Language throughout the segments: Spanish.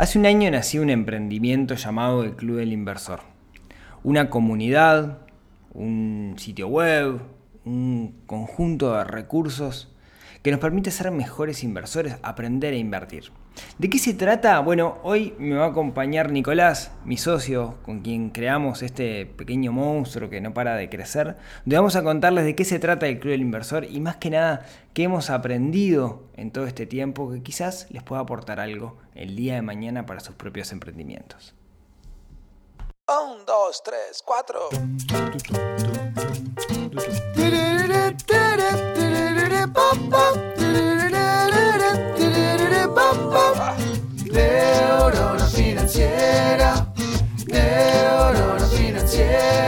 Hace un año nació un emprendimiento llamado el Club del Inversor. Una comunidad, un sitio web, un conjunto de recursos que nos permite ser mejores inversores, aprender a invertir. ¿De qué se trata? Bueno, hoy me va a acompañar Nicolás, mi socio, con quien creamos este pequeño monstruo que no para de crecer, donde vamos a contarles de qué se trata el Club del Inversor y más que nada qué hemos aprendido en todo este tiempo que quizás les pueda aportar algo el día de mañana para sus propios emprendimientos. Un, dos, tres, cuatro.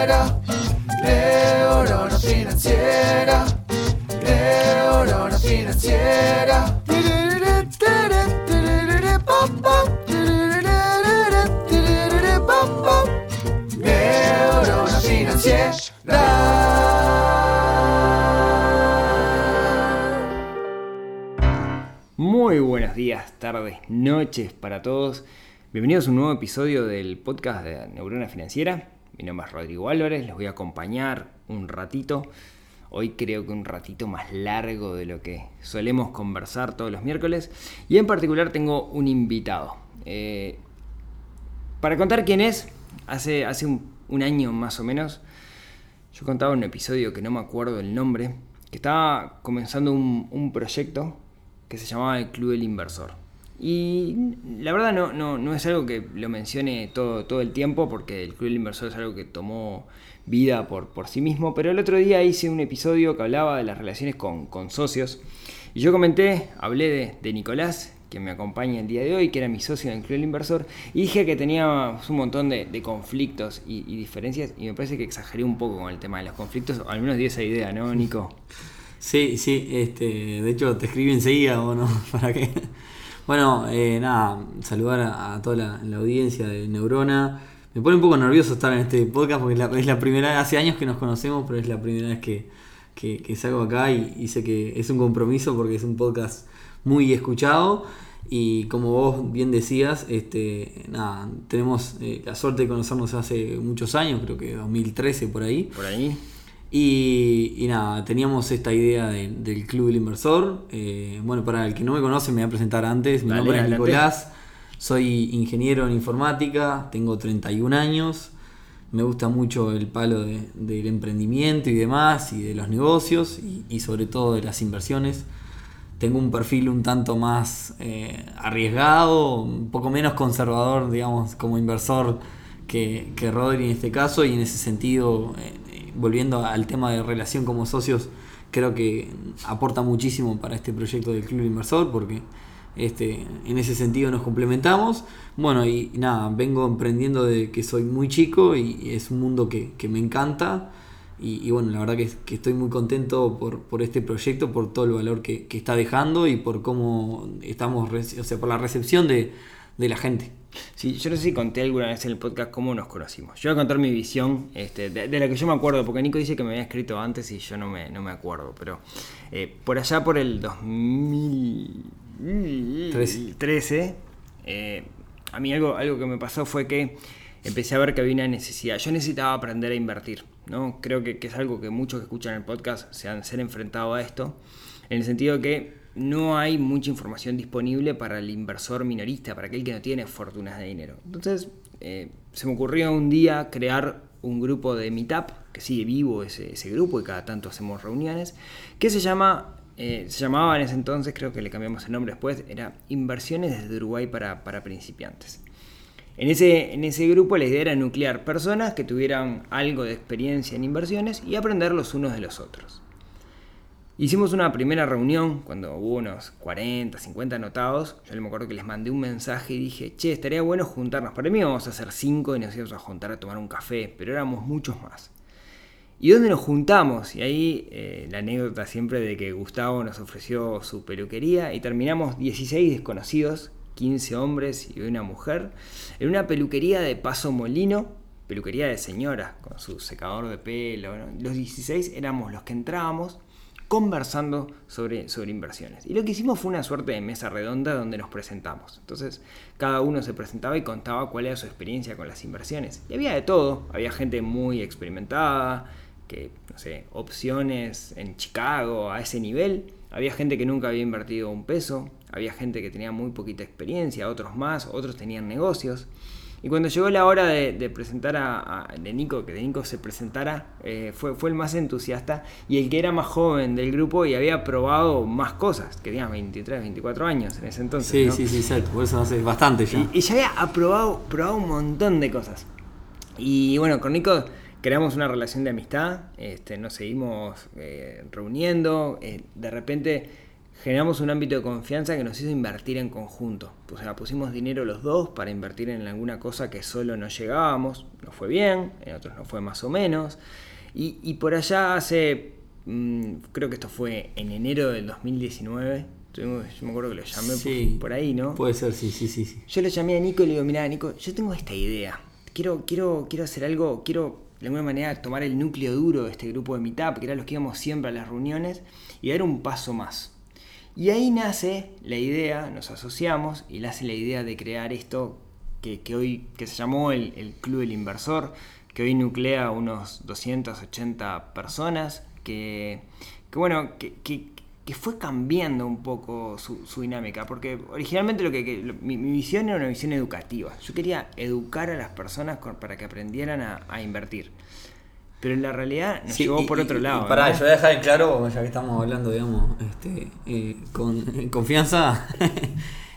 Financiera, neurona financiera, neurona financiera. Neurona financiera. Muy buenos días, tardes, noches para todos. Bienvenidos a un nuevo episodio del podcast de Neurona Financiera. Mi nombre es Rodrigo Álvarez, les voy a acompañar un ratito. Hoy creo que un ratito más largo de lo que solemos conversar todos los miércoles. Y en particular tengo un invitado. Eh, para contar quién es, hace, hace un, año más o menos, yo contaba un episodio que no me acuerdo el nombre, que estaba comenzando un proyecto que se llamaba el Club del Inversor. Y la verdad no, no, no, es algo que lo mencione todo, todo el tiempo, porque el Club del Inversor es algo que tomó vida por, por sí mismo, pero el otro día hice un episodio que hablaba de las relaciones con, con socios. Y yo comenté, hablé de, de Nicolás, que me acompaña el día de hoy, que era mi socio en el Club del Inversor, y dije que teníamos un montón de, conflictos y, y, diferencias, y me parece que exageré un poco con el tema de los conflictos, o al menos di esa idea, ¿no, Nico? Sí, sí, este, de hecho te escribí enseguida, ¿o no? ¿Para qué? Bueno, eh, nada, saludar a, toda la, audiencia de Neurona. Me pone un poco nervioso estar en este podcast porque es la, es la primera hace años que nos conocemos, pero es la primera vez que, que, que salgo acá y, y sé que es un compromiso porque es un podcast muy escuchado. Y como vos bien decías, este, nada, tenemos eh, la suerte de conocernos hace muchos años, creo que 2013 por ahí. Por ahí. Y, y nada, teníamos esta idea de, del Club del Inversor. Eh, bueno, para el que no me conoce, me voy a presentar antes. Mi Dale, nombre es adelante. Nicolás, soy ingeniero en informática, tengo 31 años. Me gusta mucho el palo de, del emprendimiento y demás, y de los negocios, y, y, sobre todo de las inversiones. Tengo un perfil un tanto más eh, arriesgado, un poco menos conservador, digamos, como inversor que, que Rodri en este caso, y en ese sentido, eh, volviendo al tema de relación como socios, creo que aporta muchísimo para este proyecto del Club Inversor, porque este, en ese sentido nos complementamos. Bueno, y, nada, vengo emprendiendo desde que soy muy chico y, y es un mundo que, que me encanta. Y, y, bueno, la verdad que, que, estoy muy contento por, por este proyecto, por todo el valor que, que está dejando y por cómo estamos, o sea, por la recepción de, de la gente. Sí, yo no sé si conté alguna vez en el podcast cómo nos conocimos. Yo voy a contar mi visión este, de, de, la que yo me acuerdo, porque Nico dice que me había escrito antes y yo no me, no me acuerdo, pero eh, por allá por el 2013, eh, a mí algo, algo que me pasó fue que empecé a ver que había una necesidad. Yo necesitaba aprender a invertir, ¿no? Creo que, que es algo que muchos que escuchan el podcast se han, se han enfrentado a esto, en el sentido de que no hay mucha información disponible para el inversor minorista, para aquel que no tiene fortunas de dinero. Entonces, eh, se me ocurrió un día crear un grupo de Meetup, que sigue vivo ese, grupo y cada tanto hacemos reuniones, que se llama, eh, se llamaba en ese entonces, creo que le cambiamos el nombre después, era Inversiones desde Uruguay para, para principiantes. En ese, en ese grupo la idea era nuclear personas que tuvieran algo de experiencia en inversiones y aprender los unos de los otros. Hicimos una primera reunión cuando hubo unos 40, 50 anotados. Yo me acuerdo que les mandé un mensaje y dije, che, estaría bueno juntarnos. Para mí vamos a hacer 5 y nos íbamos a juntar a tomar un café, pero éramos muchos más. ¿Y dónde nos juntamos? Y ahí eh, la anécdota siempre de que Gustavo nos ofreció su peluquería y terminamos 16 desconocidos, 15 hombres y una mujer, en una peluquería de Paso Molino, peluquería de señora, con su secador de pelo. Los 16 éramos los que entrábamos conversando sobre, sobre inversiones. Y lo que hicimos fue una suerte de mesa redonda donde nos presentamos. Entonces, cada uno se presentaba y contaba cuál era su experiencia con las inversiones. Y había de todo, había gente muy experimentada, que, no sé, opciones en Chicago a ese nivel. Había gente que nunca había invertido un peso, había gente que tenía muy poquita experiencia, otros más, otros tenían negocios. Y cuando llegó la hora de, presentar a, de Nico, que de Nico se presentara, eh, fue, fue el más entusiasta y el que era más joven del grupo y había probado más cosas, que tenía 23, 24 años en ese entonces. Sí, sí, sí, exacto, por eso hace bastante ya. Y, ya había aprobado, probado un montón de cosas. Y bueno, con Nico creamos una relación de amistad, este, nos seguimos eh, reuniendo, eh, de repente generamos un ámbito de confianza que nos hizo invertir en conjunto. O sea, pusimos dinero los dos para invertir en alguna cosa que solo no llegábamos. Nos fue bien, en otros no fue más o menos. Y, por allá hace, mm, creo que esto fue en enero del 2019. Yo me acuerdo que lo llamé por, ahí, ¿no? Puede ser, sí, sí, sí, sí. Yo le llamé a Nico y le digo, mira, Nico, yo tengo esta idea. Quiero, quiero, quiero hacer algo, quiero de alguna manera tomar el núcleo duro de este grupo de Meetup, que era los que íbamos siempre a las reuniones, y dar un paso más. Y ahí nace la idea, nos asociamos y nace la idea de crear esto que, hoy que se llamó el, Club del Inversor, que hoy nuclea unos 280 personas, que, bueno, que, fue cambiando un poco su, dinámica, porque originalmente lo que, mi, visión era una visión educativa. Yo quería educar a las personas para que aprendieran a invertir. Pero en la realidad nos llevó por otro lado. Para yo voy a dejar claro, ya que estamos hablando, digamos, este, eh, con confianza.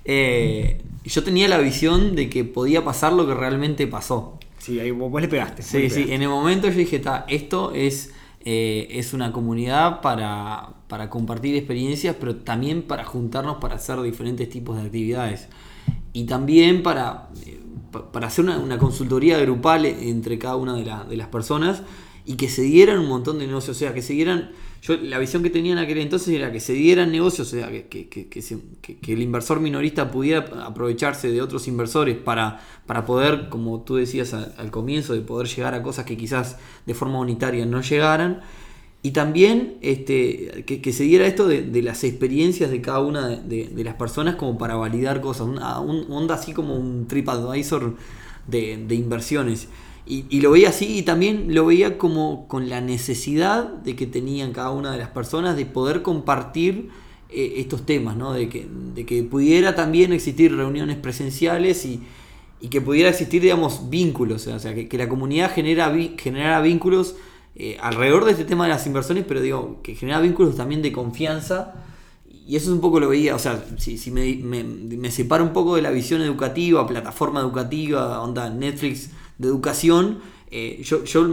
Eh, yo tenía la visión de que podía pasar lo que realmente pasó. Sí, ahí vos le pegaste. Sí, sí, en el momento yo dije, está, esto es, eh, es una comunidad para, para compartir experiencias, pero también para juntarnos para hacer diferentes tipos de actividades. Y también para, para hacer una, una, consultoría grupal entre cada una de, de las personas y que se dieran un montón de negocios, o sea, que se dieran, yo la visión que tenía en aquel entonces era que se dieran negocios, o sea, que, que, que, el inversor minorista pudiera aprovecharse de otros inversores para, para poder, como tú decías al, comienzo, de poder llegar a cosas que quizás de forma unitaria no llegaran. Y también este, que, se diera esto de, las experiencias de cada una de, las personas como para validar cosas, un, un onda así como un TripAdvisor de, de inversiones. Y, lo veía así y también lo veía como con la necesidad de que tenían cada una de las personas de poder compartir eh, estos temas, ¿no? de, que, de que pudiera también existir reuniones presenciales y, que pudiera existir, digamos, vínculos, o sea, que, la comunidad genera, generara vínculos eh, alrededor de este tema de las inversiones, pero digo, que genera vínculos también de confianza. Y eso es un poco lo veía, o sea, si, si me, me, me separo un poco de la visión educativa, plataforma educativa, onda Netflix, de educación, eh, yo, yo,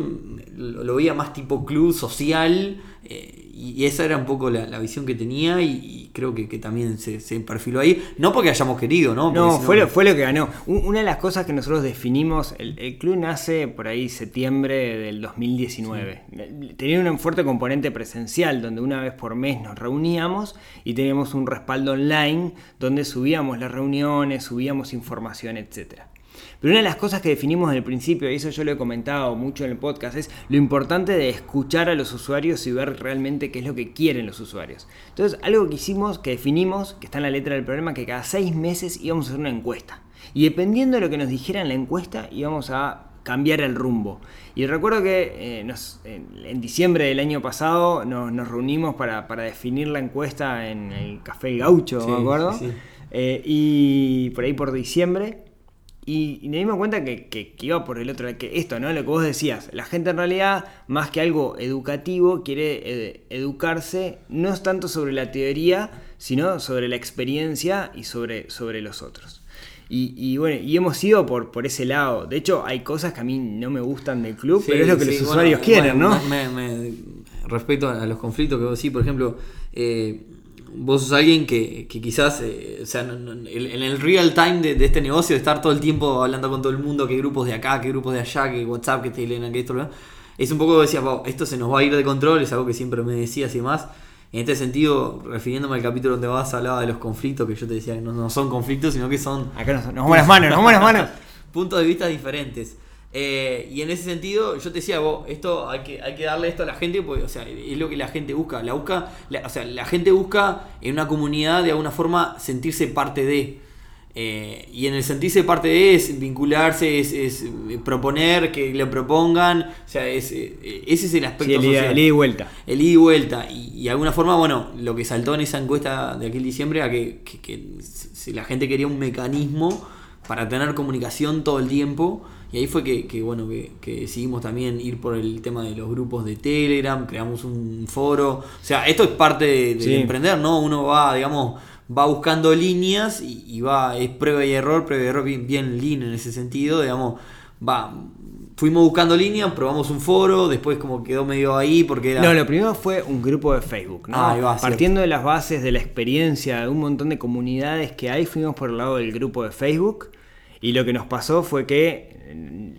lo veía más tipo club social eh, y esa era un poco la, visión que tenía y, creo que, también se, perfiló ahí. No porque hayamos querido, ¿no? no, fue, lo, fue lo que ganó. Una de las cosas que nosotros definimos, el, club nace por ahí septiembre del 2019. Tenía un fuerte componente presencial donde una vez por mes nos reuníamos y teníamos un respaldo online donde subíamos las reuniones, subíamos información, etcétera. Pero una de las cosas que definimos desde el principio, y eso yo lo he comentado mucho en el podcast, es lo importante de escuchar a los usuarios y ver realmente qué es lo que quieren los usuarios. Entonces, algo que hicimos, que definimos, que está en la letra del programa, que cada seis meses íbamos a hacer una encuesta. Y dependiendo de lo que nos dijera en la encuesta, íbamos a cambiar el rumbo. Y recuerdo que eh, en, diciembre del año pasado nos, reunimos para, definir la encuesta en el Café Gaucho, ¿me acuerdo? Eh, y por ahí por diciembre. Y, me dimos cuenta que, iba por el otro lado, que esto, ¿no? Lo que vos decías, la gente en realidad, más que algo educativo, quiere eh, educarse, no es tanto sobre la teoría, sino sobre la experiencia y sobre, sobre los otros. Y, bueno, y hemos ido por, por ese lado. De hecho, hay cosas que a mí no me gustan del club, pero es lo que los usuarios quieren, ¿no? respecto a los conflictos que vos decís, por ejemplo, eh, vos sos alguien que, quizás, eh, o sea, en el real time de, este negocio, de estar todo el tiempo hablando con todo el mundo, qué grupos de acá, qué grupos de allá, qué WhatsApp, qué Telegram, qué esto, es un poco, decía, esto se nos va a ir de control, es algo que siempre me decías y demás. En este sentido, refiriéndome al capítulo donde vas hablaba de los conflictos, que yo te decía que no, son conflictos, sino que son... Acá nos, nos vamos las manos, nos vamos las manos. puntos de vista diferentes. Eh, y en ese sentido, yo te decía, vos, esto hay que, hay que darle esto a la gente, porque, o sea, es lo que la gente busca. La busca, la- o sea, la gente busca en una comunidad de alguna forma sentirse parte de. Eh, y en el sentirse parte de es vincularse, es, es, eh, proponer que le propongan. O sea, es, eh, ese es el aspecto Sí, el social. el ida y vuelta. El ida y vuelta. Y, y de alguna forma, bueno, lo que saltó en esa encuesta de aquel diciembre era que, que- que si la gente quería un mecanismo para tener comunicación todo el tiempo. Y ahí fue que, que, bueno, que, que decidimos también ir por el tema de los grupos de Telegram, creamos un foro. O sea, esto es parte de, de Sí. emprender, ¿no? Uno va, digamos, va buscando líneas y, y va, es prueba y error, prueba y error bien, bien lean en ese sentido, digamos, va. Fuimos buscando líneas, probamos un foro, después como quedó medio ahí porque era... No, lo primero fue un grupo de Facebook, ¿no? Ah, va, Partiendo de las bases de la experiencia de un montón de comunidades que hay, fuimos por el lado del grupo de Facebook. Y lo que nos pasó fue que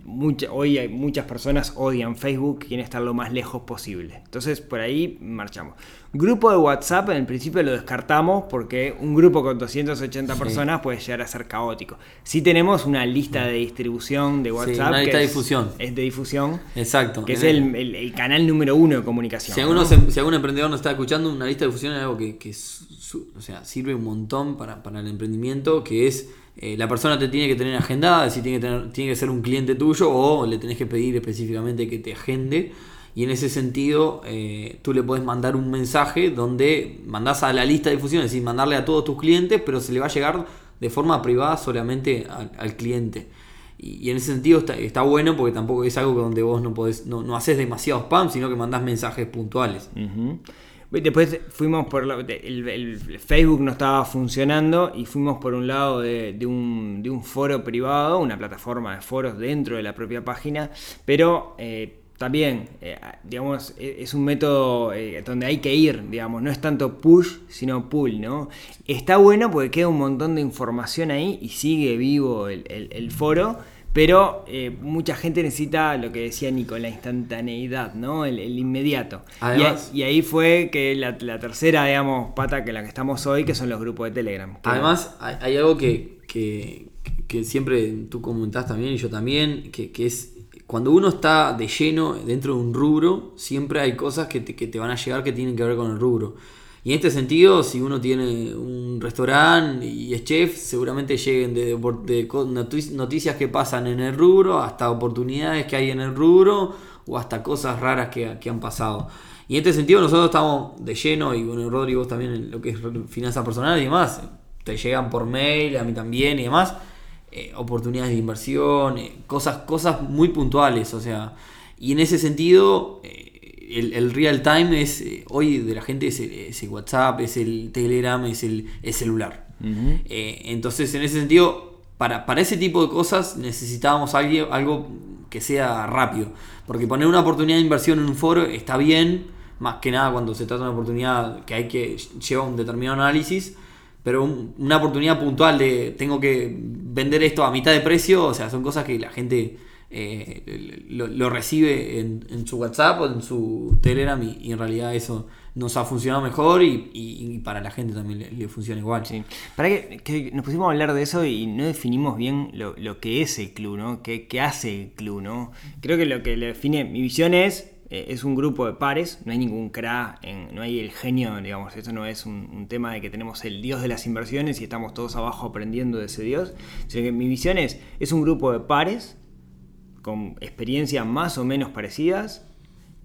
mucha- hoy hay muchas personas odian Facebook, quieren estar lo más lejos posible. Entonces por ahí marchamos. Grupo de WhatsApp en el principio lo descartamos porque un grupo con 280 Sí. personas puede llegar a ser caótico. Sí tenemos una lista de distribución de WhatsApp. una que lista de es- difusión. Es de difusión. Exacto. Que es el, el- el canal número uno de comunicación. Si, ¿no? alguno se- si algún emprendedor nos está escuchando, una lista de difusión es algo que, que su- o sea, sirve un montón para, para el emprendimiento, que es eh, la persona te tiene que tener agendada, si tiene que, tiene que ser un cliente tuyo o le tenés que pedir específicamente que te agende. Y en ese sentido, eh, tú le puedes mandar un mensaje donde mandás a la lista de difusión, es decir, mandarle a todos tus clientes, pero se le va a llegar de forma privada solamente al, cliente. Y, en ese sentido está, bueno porque tampoco es algo donde vos no podés, no, no haces demasiado spam, sino que mandás mensajes puntuales. Después fuimos por la- el, el Facebook no estaba funcionando y fuimos por un lado de, un, de un foro privado, una plataforma de foros dentro de la propia página, pero eh, también, eh, digamos, e- es un método eh, donde hay que ir, digamos, no es tanto push, sino pull, ¿no? Está bueno porque queda un montón de información ahí y sigue vivo el- el foro, pero eh, mucha gente necesita lo que decía Nico, la instantaneidad, ¿no? El, el inmediato. Y ahí- y, ahí fue que la, la tercera, digamos, pata que la que estamos hoy, que son los grupos de Telegram. Además, hay, hay algo que, que- que siempre tú comentás también y yo también, que, que es cuando uno está de lleno dentro de un rubro, siempre hay cosas que te, que te van a llegar que tienen que ver con el rubro. Y en este sentido, si uno tiene un restaurante y es chef, seguramente lleguen de, de noticias que pasan en el rubro hasta oportunidades que hay en el rubro o hasta cosas raras que, que han pasado. Y en este sentido nosotros estamos de lleno, y bueno, Rodri, vos también en lo que es finanzas personales y demás, te llegan por mail, a mí también y demás, eh, oportunidades de inversión, eh, cosas, cosas muy puntuales, o sea, y en ese sentido, eh, el, el real time es, eh, hoy de la gente es el, es el WhatsApp, es el Telegram, es el, el celular. Eh, entonces, en ese sentido, para, para ese tipo de cosas necesitábamos algo, algo que sea rápido. Porque poner una oportunidad de inversión en un foro está bien, más que nada cuando se trata de una oportunidad que hay que llevar un determinado análisis. Pero un- una oportunidad puntual de tengo que vender esto a mitad de precio, o sea, son cosas que la gente eh, lo, lo recibe en, en su WhatsApp o en su Telegram y, y en realidad eso nos ha funcionado mejor y, y- y para la gente también le, le funciona igual. Sí. Para que, que nos pusimos a hablar de eso y no definimos bien lo, lo que es el club, ¿no? ¿Qué, qué hace el club, ¿no? Creo que lo que le define, mi visión es, eh, es un grupo de pares, no hay ningún cra, en- no hay el genio, digamos, esto no es un, un tema de que tenemos el dios de las inversiones y estamos todos abajo aprendiendo de ese dios, sino que mi visión es, es un grupo de pares con experiencias más o menos parecidas,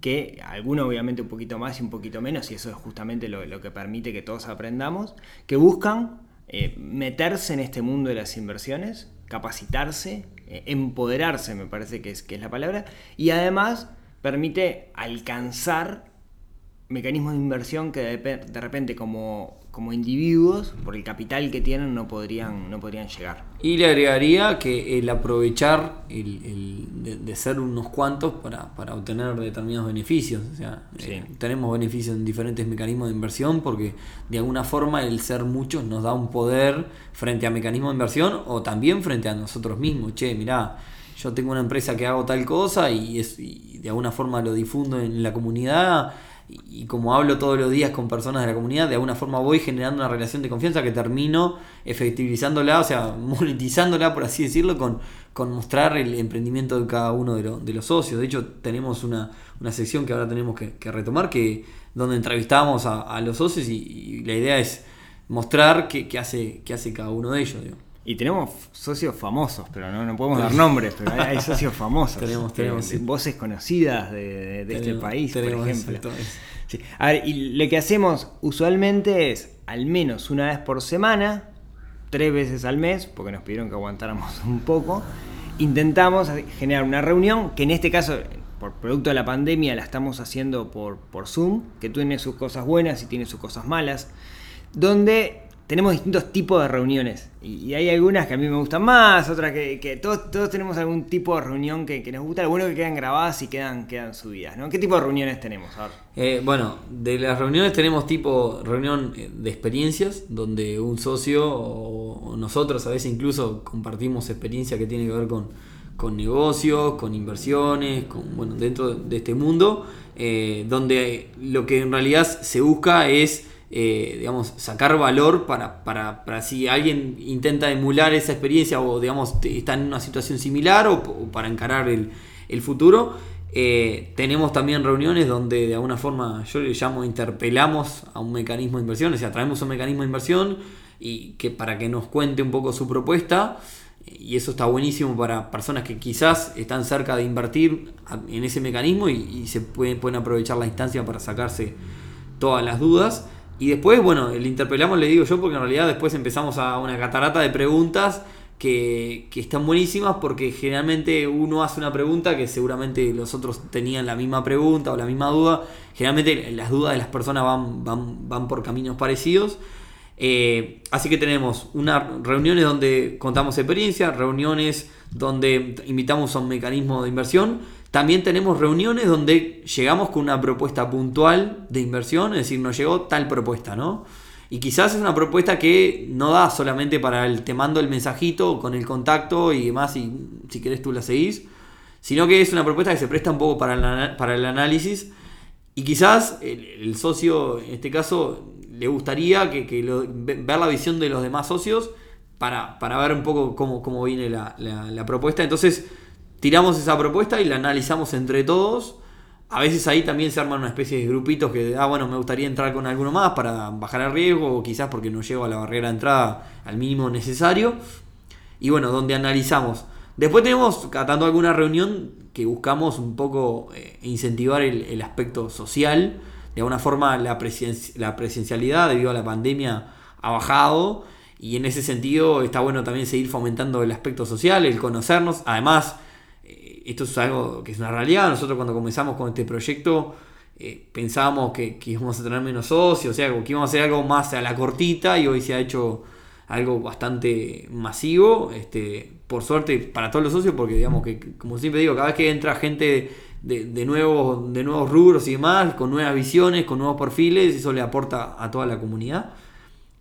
que alguno obviamente un poquito más y un poquito menos, y eso es justamente lo, que permite que todos aprendamos, que buscan eh, meterse en este mundo de las inversiones, capacitarse, eh, empoderarse, me parece que es, que es la palabra, y además permite alcanzar mecanismos de inversión que de repente como, como individuos, por el capital que tienen, no podrían, no podrían llegar. Y le agregaría que el aprovechar el, el de, de ser unos cuantos para, para obtener determinados beneficios. O sea, Sí. eh, tenemos beneficios en diferentes mecanismos de inversión porque de alguna forma el ser muchos nos da un poder frente a mecanismos de inversión o también frente a nosotros mismos. Che, mirá, yo tengo una empresa que hago tal cosa y, es, y de alguna forma lo difundo en la comunidad. Y, como hablo todos los días con personas de la comunidad, de alguna forma voy generando una relación de confianza que termino efectivizándola, o sea, monetizándola, por así decirlo, con, con mostrar el emprendimiento de cada uno de, lo- de los socios. De hecho, tenemos una, una sección que ahora tenemos que, retomar, que donde entrevistamos a, los socios y, la idea es mostrar qué, qué hace, qué hace cada uno de ellos. Y tenemos socios famosos, pero no, no podemos dar nombres, pero hay, hay socios famosos. Tenemos, Eh, tenemos, de sí. voces conocidas de, este Tenemos- país, por ejemplo. Sí. A ver, y lo que hacemos usualmente es al menos una vez por semana, tres veces al mes, porque nos pidieron que aguantáramos un poco, intentamos generar una reunión, que en este caso, por producto de la pandemia, la estamos haciendo por, por Zoom, que tiene sus cosas buenas y tiene sus cosas malas, donde tenemos distintos tipos de reuniones. Y, hay algunas que a mí me gustan más, otras que, todos, todos tenemos algún tipo de reunión que, nos gusta. Es que quedan grabadas y quedan, quedan subidas. ¿no? ¿Qué tipo de reuniones tenemos? A ver. Eh, bueno, de las reuniones tenemos tipo reunión eh, de experiencias, donde un socio o nosotros a veces incluso compartimos experiencia que tiene que ver con, con negocios, con inversiones, con, bueno, dentro de este mundo, eh, donde lo que en realidad se busca es eh, digamos, sacar valor para, para, para si alguien intenta emular esa experiencia o digamos está en una situación similar o, para encarar el, el futuro. Eh, tenemos también reuniones donde de alguna forma yo le llamo interpelamos a un mecanismo de inversión, o sea, traemos un mecanismo de inversión y que para que nos cuente un poco su propuesta y eso está buenísimo para personas que quizás están cerca de invertir en ese mecanismo y, y se pueden, pueden aprovechar la instancia para sacarse todas las dudas. Y después, bueno, el interpelamos le digo yo porque en realidad después empezamos a una catarata de preguntas que, que están buenísimas porque generalmente uno hace una pregunta que seguramente los otros tenían la misma pregunta o la misma duda. Generalmente las dudas de las personas van, van, van por caminos parecidos. Eh, así que tenemos unas reuniones donde contamos experiencia, reuniones donde invitamos a un mecanismo de inversión. También tenemos reuniones donde llegamos con una propuesta puntual de inversión, es decir, nos llegó tal propuesta, ¿no? Y quizás es una propuesta que no da solamente para el te mando el mensajito con el contacto y demás, y si querés tú la seguís, sino que es una propuesta que se presta un poco para el, para el análisis y quizás el, socio, en este caso, le gustaría que, ver la visión de los demás socios para, para ver un poco cómo, cómo viene la, la- la propuesta. Entonces, tiramos esa propuesta y la analizamos entre todos. A veces ahí también se arman una especie de grupitos que, ah, bueno, me gustaría entrar con alguno más para bajar el riesgo, o quizás porque no llego a la barrera de entrada al mínimo necesario. Y bueno, donde analizamos. Después tenemos, cada tanto alguna reunión que buscamos un poco eh, incentivar el, aspecto social. De alguna forma la, presen- la presencialidad debido a la pandemia ha bajado y en ese sentido está bueno también seguir fomentando el aspecto social, el conocernos. Además, esto es algo que es una realidad. Nosotros cuando comenzamos con este proyecto eh, pensábamos que, íbamos a tener menos socios, o sea, que íbamos a hacer algo más a la cortita y hoy se ha hecho algo bastante masivo, este, por suerte para todos los socios, porque digamos que, como siempre digo, cada vez que entra gente de, de nuevos, de nuevos rubros y demás, con nuevas visiones, con nuevos perfiles, eso le aporta a toda la comunidad.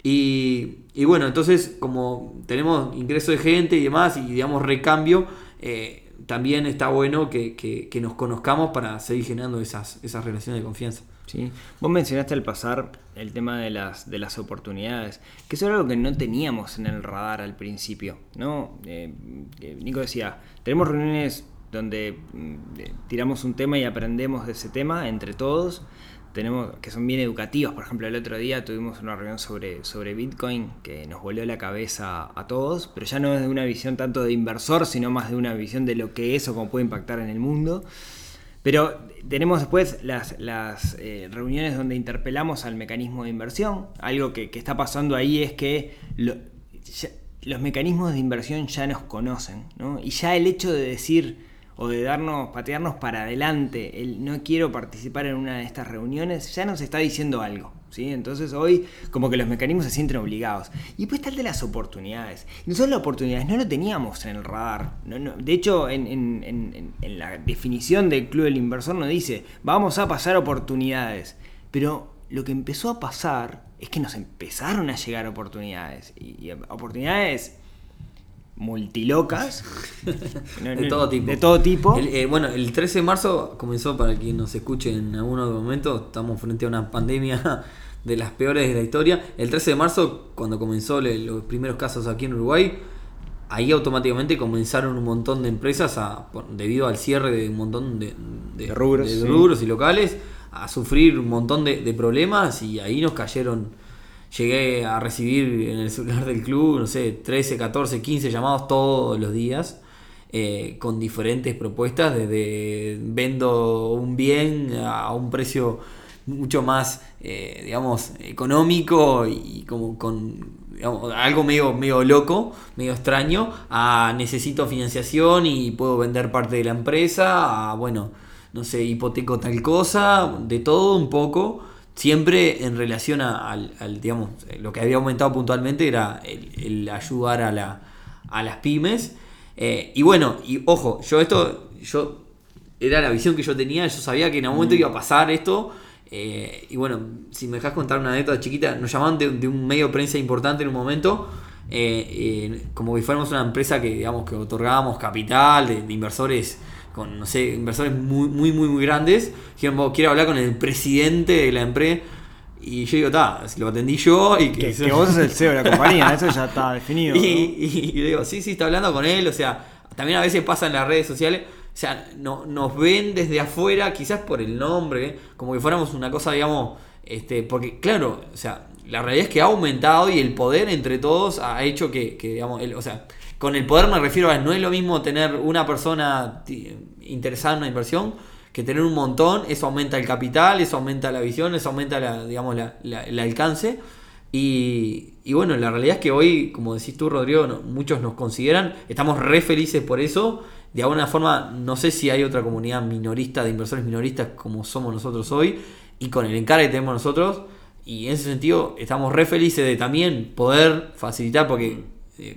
Y, y bueno, entonces como tenemos ingreso de gente y demás, y digamos recambio, eh, también está bueno que, que- que nos conozcamos para seguir generando esas, esas relaciones de confianza. Sí. Vos mencionaste al pasar el tema de las, de las oportunidades, que eso era algo que no teníamos en el radar al principio, ¿no? Eh, eh, Nico decía, tenemos reuniones donde mm, eh, tiramos un tema y aprendemos de ese tema entre todos, tenemos que son bien educativos, por ejemplo, el otro día tuvimos una reunión sobre, sobre Bitcoin que nos volvió la cabeza a todos, pero ya no es de una visión tanto de inversor, sino más de una visión de lo que es o cómo puede impactar en el mundo. Pero tenemos después las, las eh, reuniones donde interpelamos al mecanismo de inversión. Algo que, que está pasando ahí es que los mecanismos de inversión ya nos conocen, ¿no? Y ya el hecho de decir o de darnos, patearnos para adelante, el no quiero participar en una de estas reuniones, ya nos está diciendo algo. ¿sí? Entonces hoy como que los mecanismos se sienten obligados. Y después está el de las oportunidades. Nosotros las oportunidades no lo teníamos en el radar. No, no. De hecho, en, en- en- la definición del Club del Inversor nos dice, vamos a pasar oportunidades. Pero lo que empezó a pasar es que nos empezaron a llegar oportunidades. Y oportunidades multilocas. De no, todo tipo. De todo tipo. El, eh, bueno, el 13 de marzo comenzó, para quien nos escuche en algunos momentos, estamos frente a una pandemia de las peores de la historia. El 13 de marzo, cuando comenzó le- los primeros casos aquí en Uruguay, ahí automáticamente comenzaron un montón de empresas, a, por- debido al cierre de un montón de, De rubros, de sí. rubros y locales, a sufrir un montón de, de problemas y ahí nos cayeron. Llegué a recibir en el celular del club, no sé, 13, 14, 15 llamados todos los días eh, con diferentes propuestas, desde vendo un bien a un precio mucho más, eh, digamos, económico y como con algo medio, medio loco, medio extraño, a necesito financiación y puedo vender parte de la empresa, a bueno, no sé, hipoteco tal cosa, de todo un poco. Siempre en relación a- al, al, digamos, eh, lo que había aumentado puntualmente era el, el ayudar a, la, a las pymes. Eh, y bueno, y ojo, yo esto, yo era la visión que yo tenía, yo sabía que en algún momento iba a pasar esto. eh, y bueno, si me dejas contar una anécdota chiquita, nos llamaban de, de un medio de prensa importante en un momento, eh, como que fuéramos una empresa que digamos que otorgábamos capital de, de inversores con, no sé, inversores muy, muy, muy, muy grandes. Dijeron, "Vos, quiero hablar con el presidente de la empresa. Y yo digo, está, lo atendí yo y que, que vos sos el CEO de la compañía, eso ya está definido. y, ¿no? y- y le digo, sí, sí, está hablando con él. O sea, también a veces pasa en las redes sociales. O sea, no, nos ven desde afuera, quizás por el nombre, como que fuéramos una cosa, digamos, este, porque claro, o sea, la realidad es que ha aumentado y el poder entre todos ha hecho que, que, digamos, el- o sea, con el poder me refiero a no es lo mismo tener una persona interesada en una inversión que tener un montón, eso aumenta el capital, eso aumenta la visión, eso aumenta la, digamos, la- el alcance. Y, y bueno, la realidad es que hoy, como decís tú, Rodrigo, muchos nos consideran, estamos re felices por eso. De alguna forma, no sé si hay otra comunidad minorista, de inversores minoristas como somos nosotros hoy, y con el encargue que tenemos nosotros. Y en ese sentido, estamos re felices de también poder facilitar, porque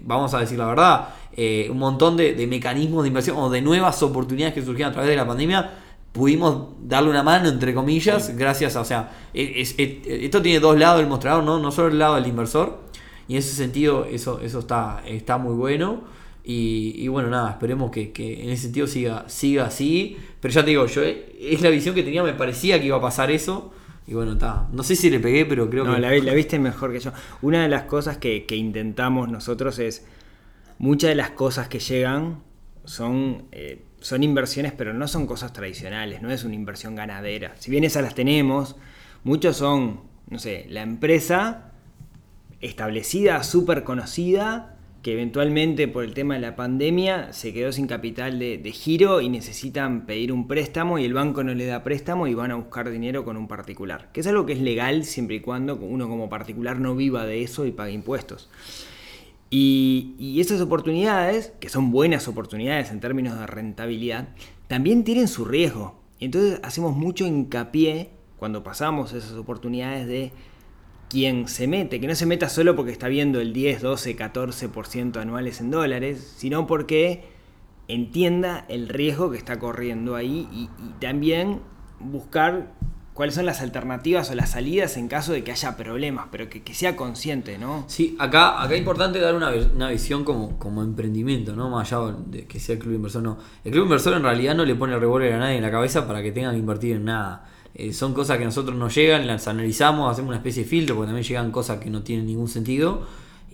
vamos a decir la verdad, eh, un montón de, de mecanismos de inversión o de nuevas oportunidades que surgieron a través de la pandemia, pudimos darle una mano, entre comillas, gracias a, o sea, es- es- esto tiene dos lados del mostrador, ¿no? no solo el lado del inversor, y en ese sentido eso, eso está, está muy bueno. Y, y bueno, nada, esperemos que, que en ese sentido siga, siga así. Pero ya te digo, yo es la visión que tenía, me parecía que iba a pasar eso. Y bueno, está. No sé si le pegué, pero creo No, que. la, vi- la viste mejor que yo. Una de las cosas que, que intentamos nosotros es, muchas de las cosas que llegan son, eh, son inversiones, pero no son cosas tradicionales, no es una inversión ganadera. Si bien esas las tenemos, muchos son, no sé, la empresa establecida, súper conocida, que eventualmente por el tema de la pandemia se quedó sin capital de, giro y necesitan pedir un préstamo y el banco no le da préstamo y van a buscar dinero con un particular. Que es algo que es legal siempre y cuando uno como particular no viva de eso y pague impuestos. Y, y esas oportunidades, que son buenas oportunidades en términos de rentabilidad, también tienen su riesgo. Y entonces hacemos mucho hincapié cuando pasamos esas oportunidades de quien se mete, que no se meta solo porque está viendo el 10, 12, 14% anuales en dólares, sino porque entienda el riesgo que está corriendo ahí y, también buscar cuáles son las alternativas o las salidas en caso de que haya problemas, pero que, sea consciente, ¿no? Sí, acá, acá es importante dar una, una visión como, como emprendimiento, ¿no? Más allá de que sea el club inversor, no. El club inversor en realidad no le pone revólver a nadie en la cabeza para que tengan que invertir en nada. Eh, son cosas que nosotros nos llegan, las analizamos, hacemos una especie de filtro, porque también llegan cosas que no tienen ningún sentido,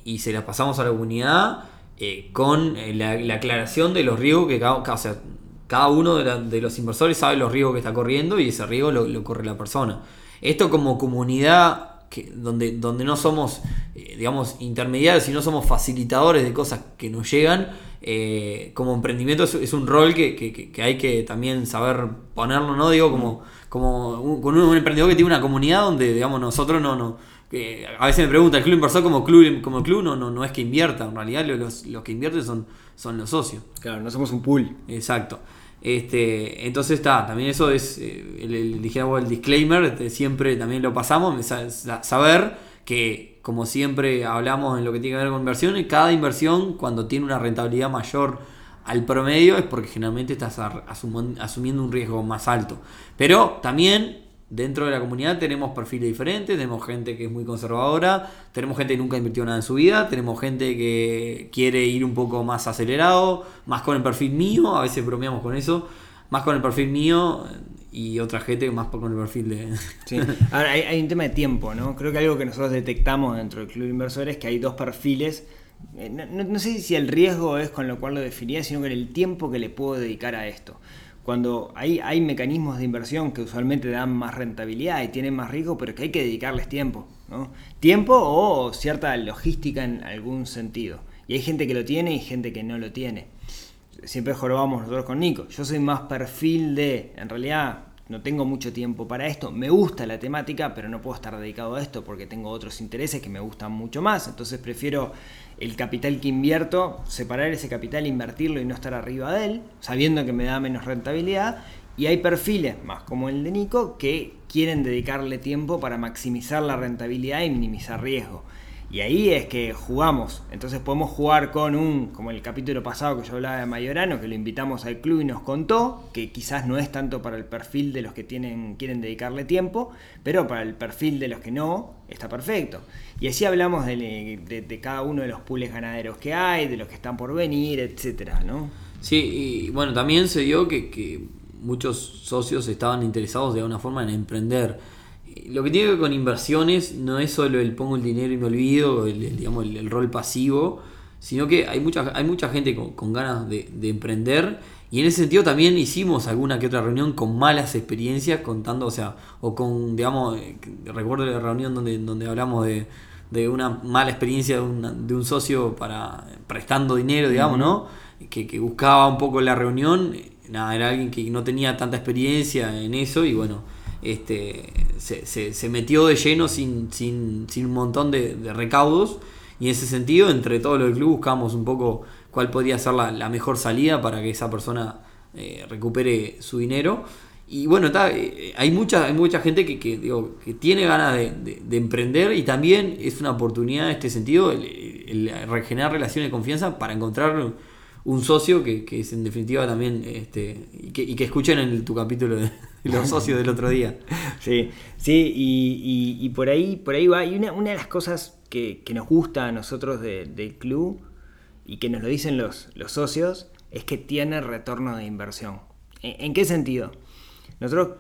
y se las pasamos a la comunidad eh, con eh, la, la aclaración de los riesgos que cada, cada- uno de, la- de los inversores sabe los riesgos que está corriendo y ese riesgo lo, corre la persona. Esto como comunidad que, donde, donde no somos, digamos, intermediarios, sino somos facilitadores de cosas que nos llegan, como emprendimiento es, es un rol que- que- que hay que también saber ponerlo, ¿no? Digo, como, como un, con un, un emprendedor que tiene una comunidad donde, digamos, nosotros no... no que a veces me pregunta, ¿el club inversor como club, como club no, no, no es que invierta? En realidad los, los que invierten son, son los socios. Claro, no somos un pool. Exacto. Este, entonces está, también eso es, eh, el, el, el disclaimer, este, siempre también lo pasamos, sa- sa- saber que como siempre hablamos en lo que tiene que ver con inversión, cada inversión cuando tiene una rentabilidad mayor al promedio es porque generalmente estás asumiendo un riesgo más alto. Pero también dentro de la comunidad tenemos perfiles diferentes, tenemos gente que es muy conservadora, tenemos gente que nunca invirtió nada en su vida, tenemos gente que quiere ir un poco más acelerado, más con el perfil mío, a veces bromeamos con eso, más con el perfil mío y otra gente más con el perfil de... Sí. Ahora, hay, hay un tema de tiempo, ¿no? Creo que algo que nosotros detectamos dentro del club de inversores es que hay dos perfiles. Eh, No, sé si el riesgo es con lo cual lo definía, sino con el tiempo que le puedo dedicar a esto. Cuando hay, hay mecanismos de inversión que usualmente dan más rentabilidad y tienen más riesgo, pero que hay que dedicarles tiempo, ¿no? Tiempo o cierta logística en algún sentido. Y hay gente que lo tiene y gente que no lo tiene siempre jorobamos nosotros con Nico. Yo soy más perfil de, en realidad no tengo mucho tiempo para esto, me gusta la temática, pero no puedo estar dedicado a esto porque tengo otros intereses que me gustan mucho más. Entonces prefiero el capital que invierto, separar ese capital, invertirlo y no estar arriba de él, sabiendo que me da menos rentabilidad. Y hay perfiles, más como el de Nico, que quieren dedicarle tiempo para maximizar la rentabilidad y minimizar riesgo. Y ahí es que jugamos. Entonces podemos jugar con un, como el capítulo pasado que yo hablaba de Mayorano, que lo invitamos al club y nos contó, que quizás no es tanto para el perfil de los que tienen, quieren dedicarle tiempo, pero para el perfil de los que no, está perfecto. Y así hablamos de, de- cada uno de los pools ganaderos que hay, de los que están por venir, etcétera, ¿no? Sí, y bueno, también se dio que, que muchos socios estaban interesados de alguna forma en emprender. Lo que tiene que ver con inversiones no es solo el pongo el dinero y me olvido, el, digamos, el, rol pasivo, sino que hay mucha, hay mucha gente con, ganas de, de emprender y en ese sentido también hicimos alguna que otra reunión con malas experiencias contando, o sea, o con, digamos, eh, recuerdo la reunión donde, donde hablamos de, de una mala experiencia de, una- de un socio para prestando dinero, digamos, ¿no? Que, que buscaba un poco la reunión, era alguien que no tenía tanta experiencia en eso y bueno, este, se, se- metió de lleno sin, sin, sin un montón de, recaudos y en ese sentido, entre todos los del club buscamos un poco cuál podría ser la, mejor salida para que esa persona eh, recupere su dinero. Y bueno, está, eh, hay, mucha, hay mucha gente que, que, digo, que tiene ganas de, de- de emprender y también es una oportunidad en este sentido el, regenerar relaciones de confianza para encontrar un socio que, que es en definitiva también este, y, que, y que escuchen en tu capítulo de los socios del otro día. Sí, sí, y, y- por ahí, por ahí va. Y una, una de las cosas que, que nos gusta a nosotros de- del club y que nos lo dicen los, los socios es que tiene retorno de inversión. ¿En, qué sentido? Nosotros,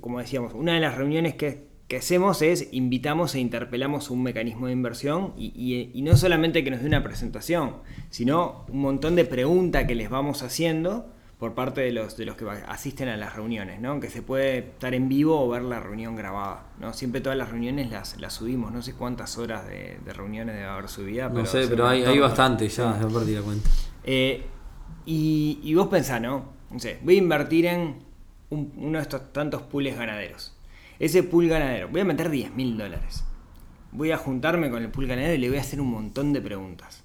como decíamos, una de las reuniones que, que hacemos es invitamos e interpelamos un mecanismo de inversión y no solamente que nos dé una presentación, sino un montón de preguntas que les vamos haciendo por parte de los, de los que asisten a las reuniones, ¿no? Que se puede estar en vivo o ver la reunión grabada, ¿no? Siempre todas las reuniones las, las subimos, no sé cuántas horas de, de reuniones debe haber subida. No sé, pero hay, hay bastante, ya, ya perdí la cuenta. Eh, y, y vos pensás, ¿no? No sé, voy a invertir en un- uno de estos tantos pools ganaderos. Ese pool ganadero, voy a meter 10 mil dólares. Voy a juntarme con el pool ganadero y le voy a hacer un montón de preguntas.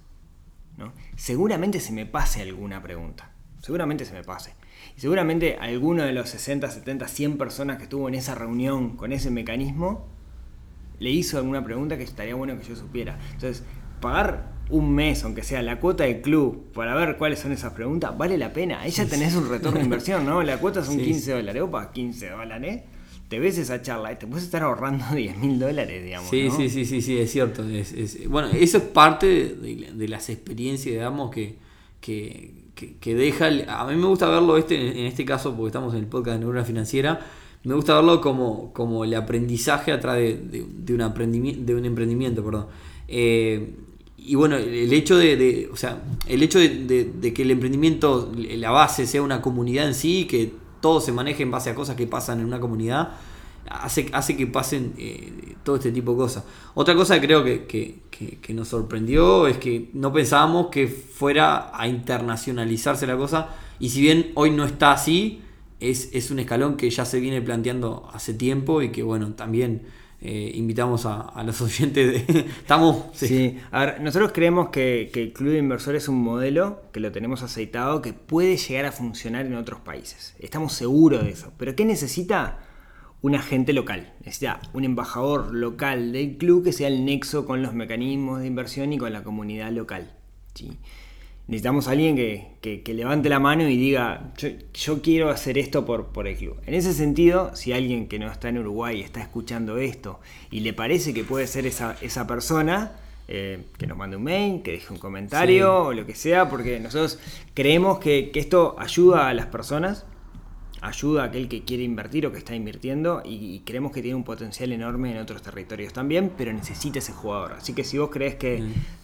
¿no? Seguramente se me pase alguna pregunta. Seguramente se me pase. Y seguramente alguno de los 60, 70, 100 personas que estuvo en esa reunión con ese mecanismo le hizo alguna pregunta que estaría bueno que yo supiera. Entonces, pagar un mes, aunque sea la cuota del club, para ver cuáles son esas preguntas, vale la pena. Ahí ya tenés un retorno de inversión, ¿no? La cuota son Sí, 15 dólares. Opa, 15 dólares. Te ves esa charla y te puedes estar ahorrando 10 mil dólares, digamos. Sí, ¿no? sí, sí, sí, sí, es cierto. Es- es- bueno, eso es parte de, de las experiencias, digamos, que, que, que- deja. el- a mí me gusta verlo este, en este caso, porque estamos en el podcast de Neurona Financiera, me gusta verlo como, como el aprendizaje atrás de, de- un, de un emprendimiento. Perdón. Eh, y bueno, el hecho de, de- o sea, el hecho de que el emprendimiento, la base sea una comunidad en sí, que todo se maneje en base a cosas que pasan en una comunidad, hace, hace que pasen eh, todo este tipo de cosas. Otra cosa que creo que, que- que- nos sorprendió es que no pensábamos que fuera a internacionalizarse la cosa, y si bien hoy no está así, es, es un escalón que ya se viene planteando hace tiempo y que bueno, también eh, invitamos a, los oyentes de... Estamos... sí. Sí, a ver, nosotros creemos que, que el Club de Inversores es un modelo que lo tenemos aceitado que puede llegar a funcionar en otros países. Estamos seguros de eso. Pero ¿qué necesita? Un agente local. Necesita un embajador local del club que sea el nexo con los mecanismos de inversión y con la comunidad local. ¿sí? necesitamos a alguien que, que- que levante la mano y diga, yo, yo quiero hacer esto por, por el club. En ese sentido, si alguien que no está en Uruguay está escuchando esto y le parece que puede ser esa, esa persona, eh, que nos mande un mail, que deje un comentario o lo que sea, porque nosotros creemos que, que esto ayuda a las personas, ayuda a aquel que quiere invertir o que está invirtiendo y, y creemos que tiene un potencial enorme en otros territorios también, pero necesita ese jugador. Así que si vos crees que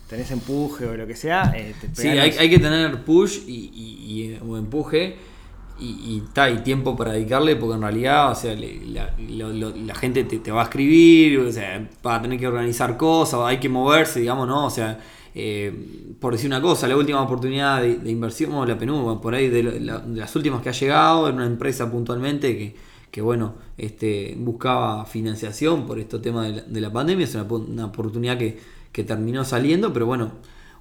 tenés empuje o lo que sea, eh, te Sí, hay, hay que tener push y, y- y, o empuje y, y, ta, y tiempo para dedicarle, porque en realidad, o sea, le- la, lo- lo- la gente te, te va a escribir, o sea, va a tener que organizar cosas, hay que moverse, digamos, ¿no? O sea, eh, por decir una cosa, la última oportunidad de, inversión, bueno, la PNU, por ahí de, la- de las últimas que ha llegado, en una empresa puntualmente que, que bueno, este, buscaba financiación por este tema de la, de la pandemia, es una, una oportunidad que, que terminó saliendo, pero bueno,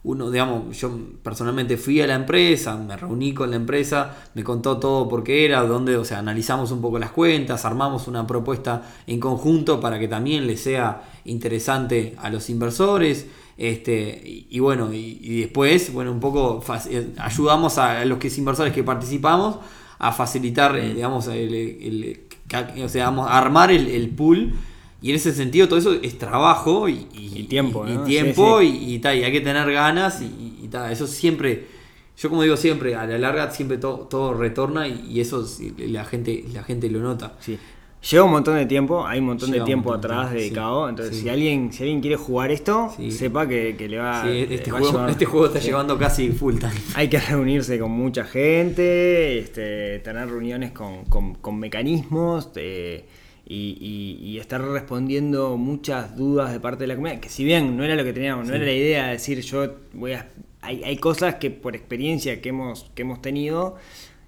uno, digamos, yo personalmente fui a la empresa, me reuní con la empresa, me contó todo por qué era, dónde, o sea, analizamos un poco las cuentas, armamos una propuesta en conjunto para que también le sea interesante a los inversores. Este, y, y bueno, y, y después, bueno, un poco eh, ayudamos a los que es inversores que participamos a facilitar, eh, digamos, el, el- o sea, vamos a armar el, el pool. Y en ese sentido todo eso es trabajo y, Y tiempo, y, ¿no? tiempo Sí, y, y tal, y hay que tener ganas y, tal, eso siempre, yo como digo siempre, a la larga siempre todo, todo retorna y, eso la gente, la gente lo nota. Sí. Lleva un montón de tiempo, hay un montón Lleva de tiempo montón atrás dedicado, sí, entonces sí. si alguien si alguien quiere jugar esto, Sí. sepa que, que le va, este, va juego, este juego está llevando casi full time. Hay que reunirse con mucha gente, este, tener reuniones con, con- con mecanismos eh, y, y- y estar respondiendo muchas dudas de parte de la comunidad. Que si bien no era lo que teníamos, no era la idea de decir yo voy a... Hay, hay cosas que por experiencia que hemos, que hemos tenido,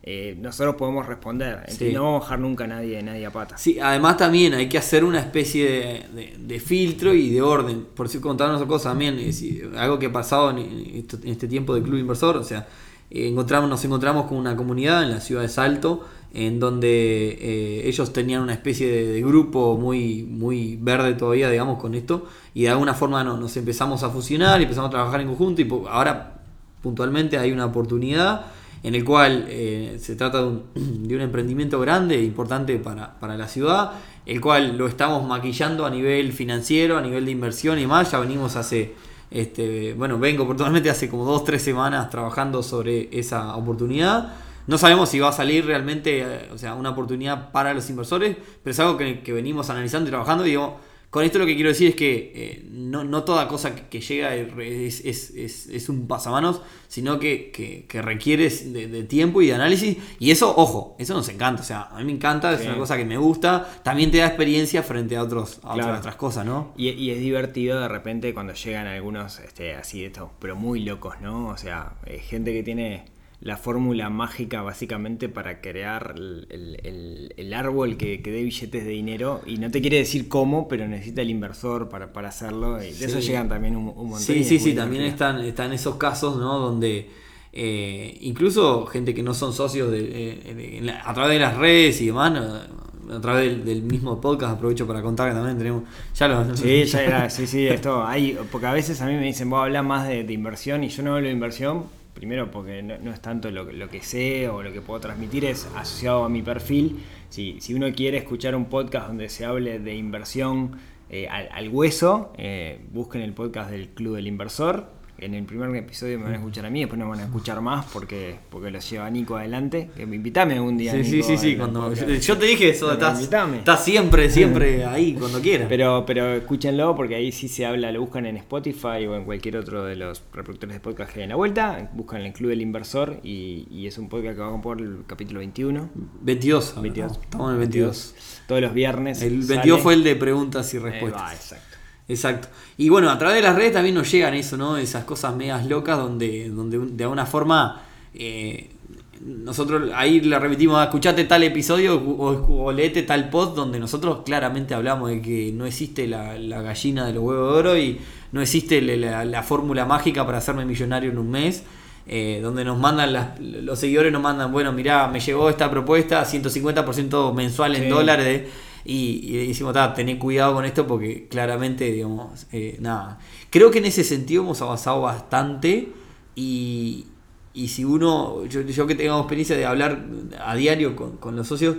eh, nosotros podemos responder. Sí. No vamos a dejar nunca a nadie, nadie a pata. Sí, además también hay que hacer una especie de, de- de filtro y de orden. Por si contarnos otra cosa también, es decir, algo que ha pasado en, este tiempo de Club Inversor, o sea, eh, encontramos, nos encontramos con una comunidad en la ciudad de Salto, en donde eh, ellos tenían una especie de, de grupo muy, muy verde todavía, digamos, con esto, y de alguna forma no- nos empezamos a fusionar y empezamos a trabajar en conjunto, y ahora puntualmente hay una oportunidad en el cual eh, se trata de un, emprendimiento grande e importante para, para la ciudad, el cual lo estamos maquillando a nivel financiero, a nivel de inversión y más. Ya venimos hace, este, bueno, vengo puntualmente hace como dos, tres semanas trabajando sobre esa oportunidad. No sabemos si va a salir realmente, eh, o sea, una oportunidad para los inversores, pero es algo que, venimos analizando y trabajando. Digo, con esto lo que quiero decir es que eh, no, no toda cosa que, que llega es, es- es- es un pasamanos, sino que, que- de, de tiempo y de análisis. Y eso, ojo, eso nos encanta. O sea, a mí me encanta, es Sí. una cosa que me gusta. También te da experiencia frente a, otros, a Claro. otras cosas, ¿no? Y, y es divertido de repente cuando llegan algunos este, así de estos, pero muy locos, ¿no? O sea, eh, gente que tiene la fórmula mágica básicamente para crear el, el- árbol que, que dé billetes de dinero y no te quiere decir cómo, pero necesita el inversor para, para hacerlo y de eso llegan también un, un montón. Sí, sí, sí, también están, están esos casos, ¿no? Donde eh, incluso gente que no son socios de, eh, de- la- a través de las redes y demás, a través del, del mismo podcast, aprovecho para contar que también tenemos, ya lo... Sí, ya era, sí, sí, esto hay, porque a veces a mí me dicen, vos hablas más de, de inversión y yo no hablo de inversión, primero porque no, es tanto lo, que sé o lo que puedo transmitir, es asociado a mi perfil. Si, si uno quiere escuchar un podcast donde se hable de inversión eh, al, al hueso, eh, busquen el podcast del Club del Inversor. En el primer episodio me van a escuchar a mí, después no me van a escuchar más porque, porque lo lleva Nico adelante. Que me invitame un día. Sí, sí, Nico, sí, sí, cuando, yo, yo te dije eso, estás, estás siempre, siempre ahí, cuando quieras. Pero, pero escúchenlo porque ahí sí se habla, lo buscan en Spotify o en cualquier otro de los reproductores de podcast que hay en la vuelta, buscan el Club del Inversor y, y es un podcast que va a por el capítulo 21. 22, ahora, 22. ¿no? estamos en el 22. Todos los viernes. El sale. 22 fue el de preguntas y Eh, respuestas. va, exacto. Exacto. Y bueno, a través de las redes también nos llegan eso, ¿no? Esas cosas medias locas donde, donde de alguna forma eh, nosotros ahí le repetimos, "Ah, escuchate tal episodio o, o leete tal post donde nosotros claramente hablamos de que no existe la, la gallina de los huevos de oro y no existe la, la- la fórmula mágica para hacerme millonario en un mes. eh, donde nos mandan las- los seguidores nos mandan, bueno, mirá, me llegó esta propuesta, 150% mensual en Sí. dólares de- y, y decimos, "Ta, tené cuidado con esto porque claramente, digamos, eh, nada. Creo que en ese sentido hemos avanzado bastante y, y si uno, yo, yo que tengo experiencia de hablar a diario con, con los socios,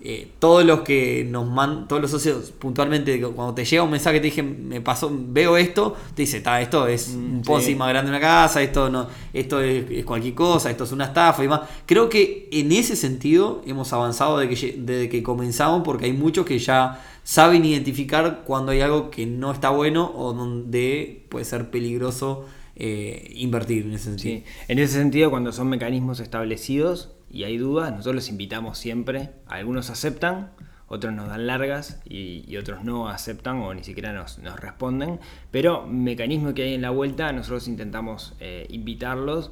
eh, todos los que nos mandan, todos los socios puntualmente, cuando te llega un mensaje te dije, me pasó, veo esto, te dice, está, esto es Mm, un posi sí. más grande de una casa, esto no, esto es, es cualquier cosa, esto es una estafa y demás. Creo que en ese sentido hemos avanzado desde que, desde que comenzamos, porque hay muchos que ya saben identificar cuando hay algo que no está bueno o donde puede ser peligroso eh, invertir en ese sentido. Sí. En ese sentido, cuando son mecanismos establecidos y hay dudas, nosotros los invitamos siempre. Algunos aceptan, otros nos dan largas y, otros no aceptan o ni siquiera nos, responden. Pero mecanismo que hay en la vuelta, nosotros intentamos eh, invitarlos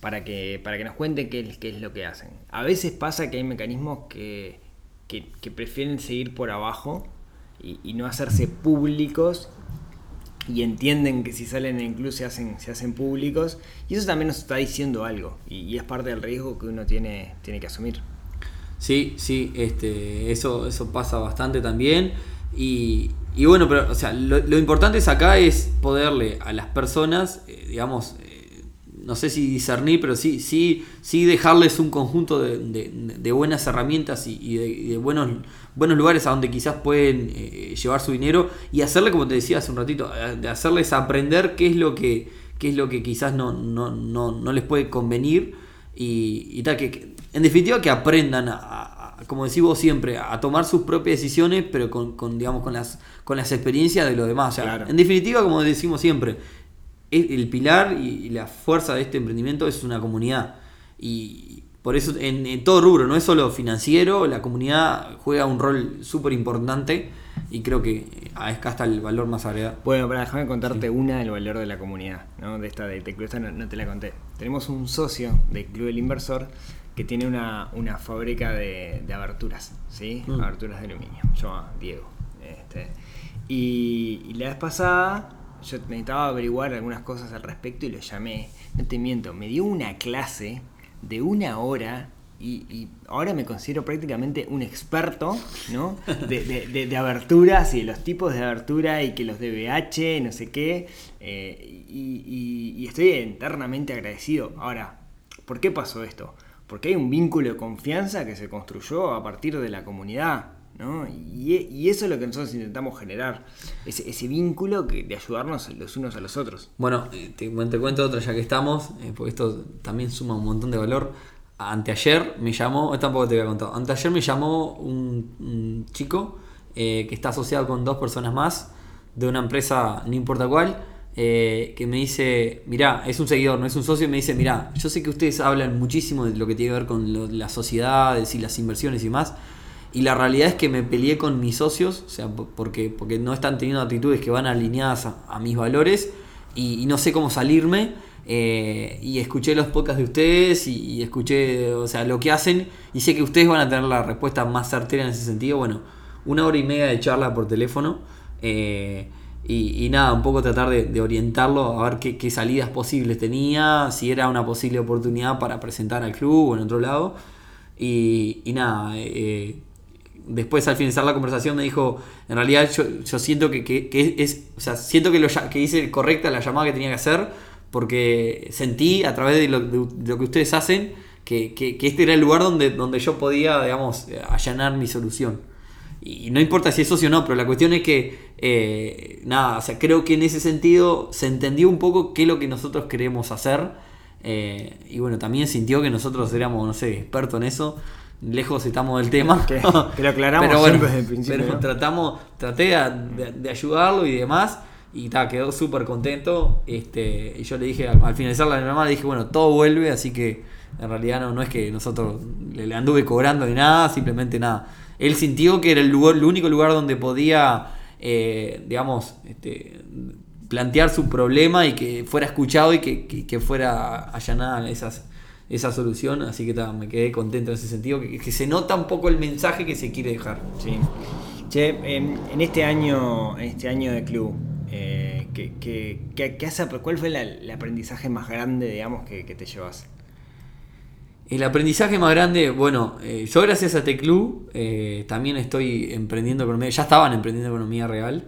para que, para que nos cuenten qué, es- qué es lo que hacen. A veces pasa que hay mecanismos que, que- prefieren seguir por abajo y no hacerse públicos y entienden que si salen en club se hacen, se hacen públicos y eso también nos está diciendo algo y, es parte del riesgo que uno tiene, tiene que asumir. Sí, sí, este, eso, eso pasa bastante también. Y, y bueno, pero o sea, lo, importante es acá es poderle a las personas, eh, digamos, eh, no sé si discernir, pero sí, sí, sí dejarles un conjunto de, de- buenas herramientas y de buenos, buenos lugares a donde quizás pueden eh, llevar su dinero y hacerle, como te decía hace un ratito, eh, de hacerles aprender qué es lo que, qué es lo que quizás no, no, no, no les puede convenir y, y tal, que, que- en definitiva que aprendan a, como decís vos siempre, a tomar sus propias decisiones, pero con, con, digamos, con las, con las experiencias de los demás. O sea, Claro. En definitiva, como decimos siempre, el pilar y, y la fuerza de este emprendimiento es una comunidad. Y por eso en, en todo rubro, no es solo financiero, la comunidad juega un rol súper importante y creo que acá está el valor más agregado. Bueno, para déjame contarte una del valor de la comunidad, ¿no? de esta de, Club, esta no, no te la conté. Tenemos un socio del Club del Inversor que tiene una, una fábrica de, de aberturas, ¿sí? Mm. Aberturas de aluminio, se llama Diego. Este, y, y la vez pasada yo necesitaba averiguar algunas cosas al respecto y lo llamé, no te miento, me dio una clase de una hora y, ahora me considero prácticamente un experto ¿no? de, de- aberturas y de los tipos de abertura y que los DBH, no sé qué, eh, y, y- y estoy eternamente agradecido. Ahora, ¿por qué pasó esto? Porque hay un vínculo de confianza que se construyó a partir de la comunidad. ¿No? Y, eso es lo que nosotros intentamos generar, ese, vínculo que, de ayudarnos los unos a los otros. Bueno, eh, te, te cuento otra ya que estamos, eh, porque esto también suma un montón de valor. Anteayer me llamó, eh, tampoco te había contado, anteayer me llamó un, chico eh, que está asociado con dos personas más de una empresa, no importa cuál, que me dice, mirá, es un seguidor, no es un socio, me dice, mirá, yo sé que ustedes hablan muchísimo de lo que tiene que ver con las sociedades y las inversiones y más, y la realidad es que me peleé con mis socios, o sea, po- porque, porque no están teniendo actitudes que van alineadas a, mis valores y, no sé cómo salirme. eh, y escuché los podcasts de ustedes y, escuché, o sea, lo que hacen y sé que ustedes van a tener la respuesta más certera en ese sentido. Bueno, una hora y media de charla por teléfono. eh, y, nada, un poco tratar de, orientarlo a ver qué, qué salidas posibles tenía, si era una posible oportunidad para presentar al club o en otro lado. Y, y nada, eh, después al finalizar la conversación me dijo, en realidad yo, siento que, es, o siento que, lo, que hice correcta la llamada que tenía que hacer, porque sentí a través de lo, que ustedes hacen que, este era el lugar donde, donde yo podía, digamos, allanar mi solución. Y no importa si es socio o no, pero la cuestión es que, eh, nada, creo que en ese sentido se entendió un poco qué es lo que nosotros queremos hacer. eh, y bueno, también sintió que nosotros éramos, no sé, expertos en eso. Lejos estamos del tema. Que- que lo aclaramos pero bueno, desde el principio, pero ¿no? tratamos, traté de, de- de ayudarlo y demás. Y ta, quedó súper contento. Este, y yo le dije, al, al finalizar la llamada, le dije, bueno, todo vuelve, así que en realidad no, no es que nosotros le, le anduve cobrando ni nada, simplemente nada. Él sintió que era el, lugar, el único lugar donde podía, eh, digamos, este, plantear su problema y que fuera escuchado y que, que- que fuera allanada esas, esa solución. Así que ta, me quedé contento en ese sentido, que, que se nota un poco el mensaje que se quiere dejar. Sí. Che, en, en este año, en este año de club, eh, ¿qué, qué- qué- qué ap- ¿cuál fue la- el aprendizaje más grande, digamos, que, que te llevas? El aprendizaje más grande, bueno, eh, yo gracias a este club eh, también estoy emprendiendo economía, ya estaban emprendiendo economía real.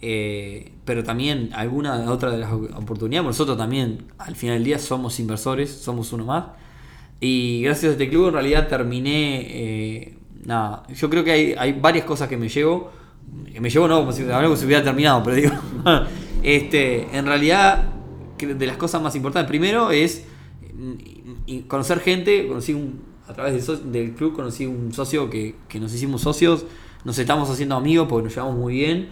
Eh, pero también alguna otra de las oportunidades. Nosotros también, al final del día, somos inversores, somos uno más. Y gracias a este club, en realidad terminé. eh, nada, yo creo que hay, hay varias cosas que me llevo. Que me llevo, no, como si, como si hubiera terminado, pero digo. este, en realidad, de las cosas más importantes, primero es mm, conocer gente. Conocí un, a través del, del club, conocí un socio que, que nos hicimos socios. Nos estamos haciendo amigos porque nos llevamos muy bien.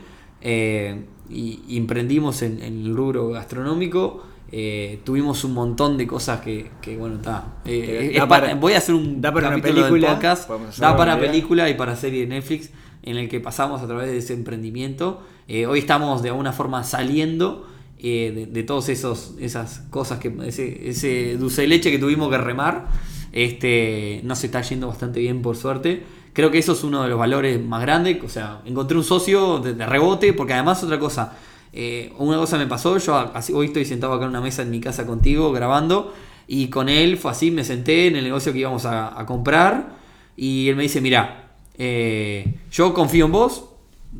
Eh, y, y emprendimos en, en el rubro gastronómico. eh, tuvimos un montón de cosas que, que, bueno, está. eh, para- voy a hacer un da para una capítulo del película, podcast. Da una para idea. película y para serie de Netflix en el que pasamos a través de ese emprendimiento. Eh, hoy estamos de alguna forma saliendo eh, de, de todas esos esas cosas que ese, ese dulce de leche que tuvimos que remar. Este nos está yendo bastante bien por suerte. Creo que eso es uno de los valores más grandes. O sea, encontré un socio de, rebote, porque además otra cosa. eh, una cosa me pasó, yo así, hoy estoy sentado acá en una mesa en mi casa contigo grabando y con él fue así, me senté en el negocio que íbamos a, comprar y él me dice, mira, eh, yo confío en vos,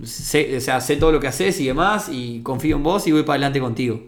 sé, o sea, sé todo lo que haces y demás y confío en vos y voy para adelante contigo.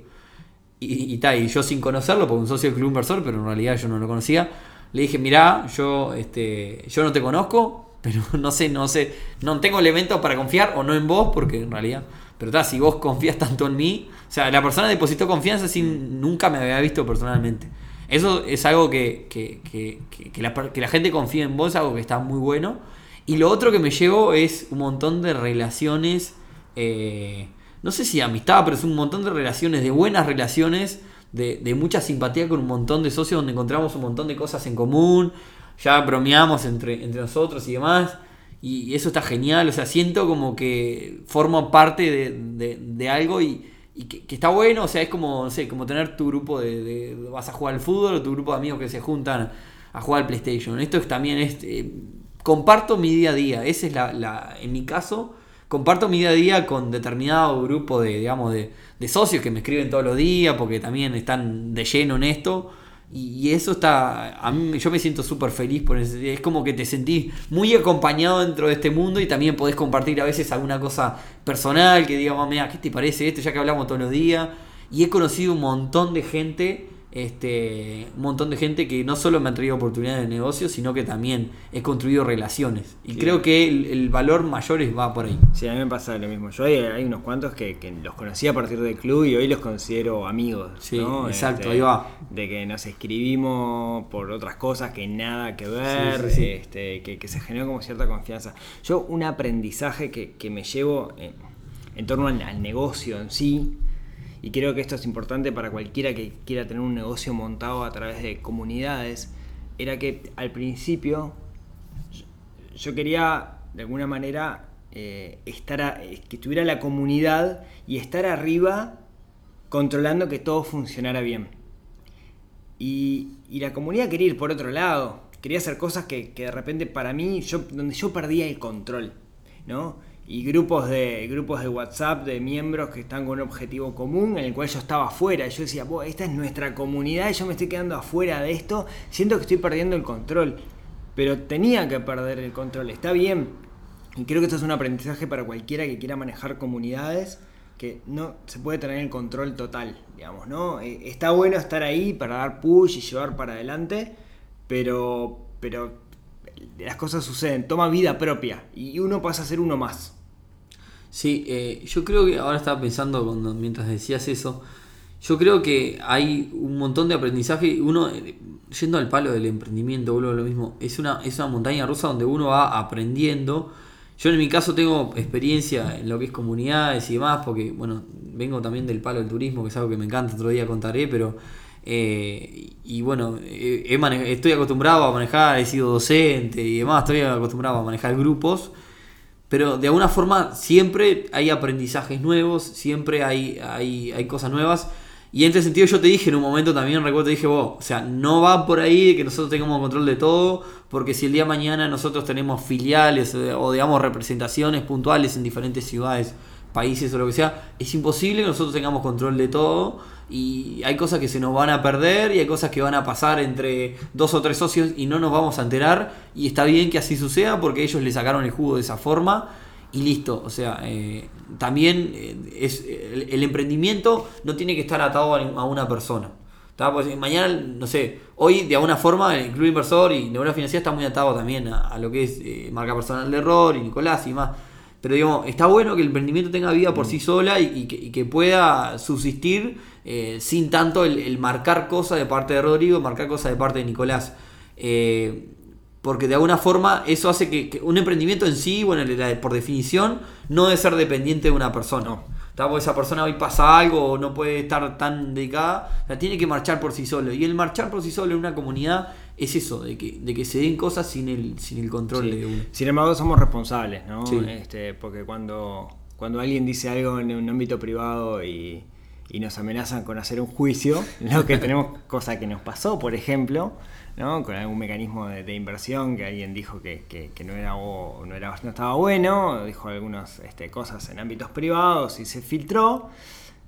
Y, y, y yo sin conocerlo, porque un socio del club inversor, pero en realidad yo no lo conocía, le dije, mirá, yo, este, yo no te conozco, pero no sé, no sé, no tengo elementos para confiar o no en vos, porque en realidad, pero ta, si vos confías tanto en mí, o sea, la persona depositó confianza sin nunca me había visto personalmente. Eso es algo que, que, que, que- la, la gente confía en vos, algo que está muy bueno. Y lo otro que me llevo es un montón de relaciones, eh, no sé si amistad, pero es un montón de relaciones, de buenas relaciones, de, de mucha simpatía con un montón de socios donde encontramos un montón de cosas en común, ya bromeamos entre, entre nosotros y demás. Y, eso está genial, o sea, siento como que formo parte de, de- de algo y, y que, está bueno, o sea, es como, sé, como tener tu grupo de, vas a jugar al fútbol o tu grupo de amigos que se juntan a jugar al PlayStation. Esto es, también es, eh, comparto mi día a día, ese es la, la- en mi caso, comparto mi día a día con determinado grupo de, digamos, de, de socios que me escriben todos los días porque también están de lleno en esto. Y, eso está, a mí yo me siento súper feliz por ese, es como que te sentís muy acompañado dentro de este mundo y también podés compartir a veces alguna cosa personal que diga, mira, ¿qué te parece esto? Ya que hablamos todos los días. Y he conocido un montón de gente, este, un montón de gente que no solo me han traído oportunidades de negocio, sino que también he construido relaciones. Y Sí. creo que el, el valor mayor va por ahí. Sí, a mí me pasa lo mismo. Yo hay, hay unos cuantos que, que los conocí a partir del club y hoy los considero amigos. Sí, ¿no? exacto, Este, ahí va. De que nos escribimos por otras cosas que nada que ver, sí. Este, que, que se generó como cierta confianza. Yo un aprendizaje que, que me llevo en, en torno al, al negocio en sí, y creo que esto es importante para cualquiera que quiera tener un negocio montado a través de comunidades, era que al principio yo quería de alguna manera eh, estar que estuviera la comunidad y estar arriba controlando que todo funcionara bien. Y, y la comunidad quería ir por otro lado, quería hacer cosas que, que de repente para mí, yo, donde yo perdía el control, ¿no? Y grupos de, grupos de WhatsApp de miembros que están con un objetivo común en el cual yo estaba afuera. Yo decía, "Buah, esta es nuestra comunidad y yo me estoy quedando afuera de esto. Siento que estoy perdiendo el control. Pero tenía que perder el control, está bien. Y creo que esto es un aprendizaje para cualquiera que quiera manejar comunidades, que no se puede tener el control total, digamos, ¿no? Eh, Está bueno estar ahí para dar push y llevar para adelante, pero, pero las cosas suceden, toma vida propia y uno pasa a ser uno más. Sí, eh, yo creo que ahora estaba pensando cuando, mientras decías eso, yo creo que hay un montón de aprendizaje. Uno, eh, yendo al palo del emprendimiento, vuelvo a lo mismo, es una, es una montaña rusa donde uno va aprendiendo. Yo en mi caso tengo experiencia en lo que es comunidades y demás, porque bueno, vengo también del palo del turismo, que es algo que me encanta, otro día contaré, pero eh, y bueno, eh, estoy acostumbrado a manejar, he sido docente y demás, estoy acostumbrado a manejar grupos. Pero de alguna forma siempre hay aprendizajes nuevos, siempre hay, hay, hay cosas nuevas. Y en este sentido yo te dije en un momento también, recuerdo, te dije, vos, o sea, no va por ahí que nosotros tengamos control de todo, porque si el día de mañana nosotros tenemos filiales eh, o digamos representaciones puntuales en diferentes ciudades, países o lo que sea, es imposible que nosotros tengamos control de todo y hay cosas que se nos van a perder y hay cosas que van a pasar entre dos o tres socios y no nos vamos a enterar y está bien que así suceda porque ellos le sacaron el jugo de esa forma y listo. O sea, eh, también eh, es el, el emprendimiento no tiene que estar atado a, a una persona. Pues mañana, no sé, hoy de alguna forma el Club Inversor y Neurona Financiera está muy atado también a, a lo que es eh, marca personal de error y Nicolás y más. Pero digamos, está bueno que el emprendimiento tenga vida por sí sola y, y que, y que pueda subsistir eh, sin tanto el, el marcar cosas de parte de Rodrigo, marcar cosas de parte de Nicolás. Eh, porque de alguna forma eso hace que, que un emprendimiento en sí, bueno, la- por definición, no debe ser dependiente de una persona. Porque esa persona hoy pasa algo o no puede estar tan dedicada, sea, tiene que marchar por sí solo. Y el marchar por sí solo en una comunidad es eso, de que, de que se den cosas sin el, sin el control Sí. de uno. Sin embargo, somos responsables, ¿no? Sí. Este, porque cuando, cuando alguien dice algo en un ámbito privado y, y nos amenazan con hacer un juicio, lo que tenemos, cosa que nos pasó, por ejemplo, ¿no? Con algún mecanismo de, de inversión que alguien dijo que, que- que no, era, o no, era, no estaba bueno, dijo algunas este, cosas en ámbitos privados y se filtró.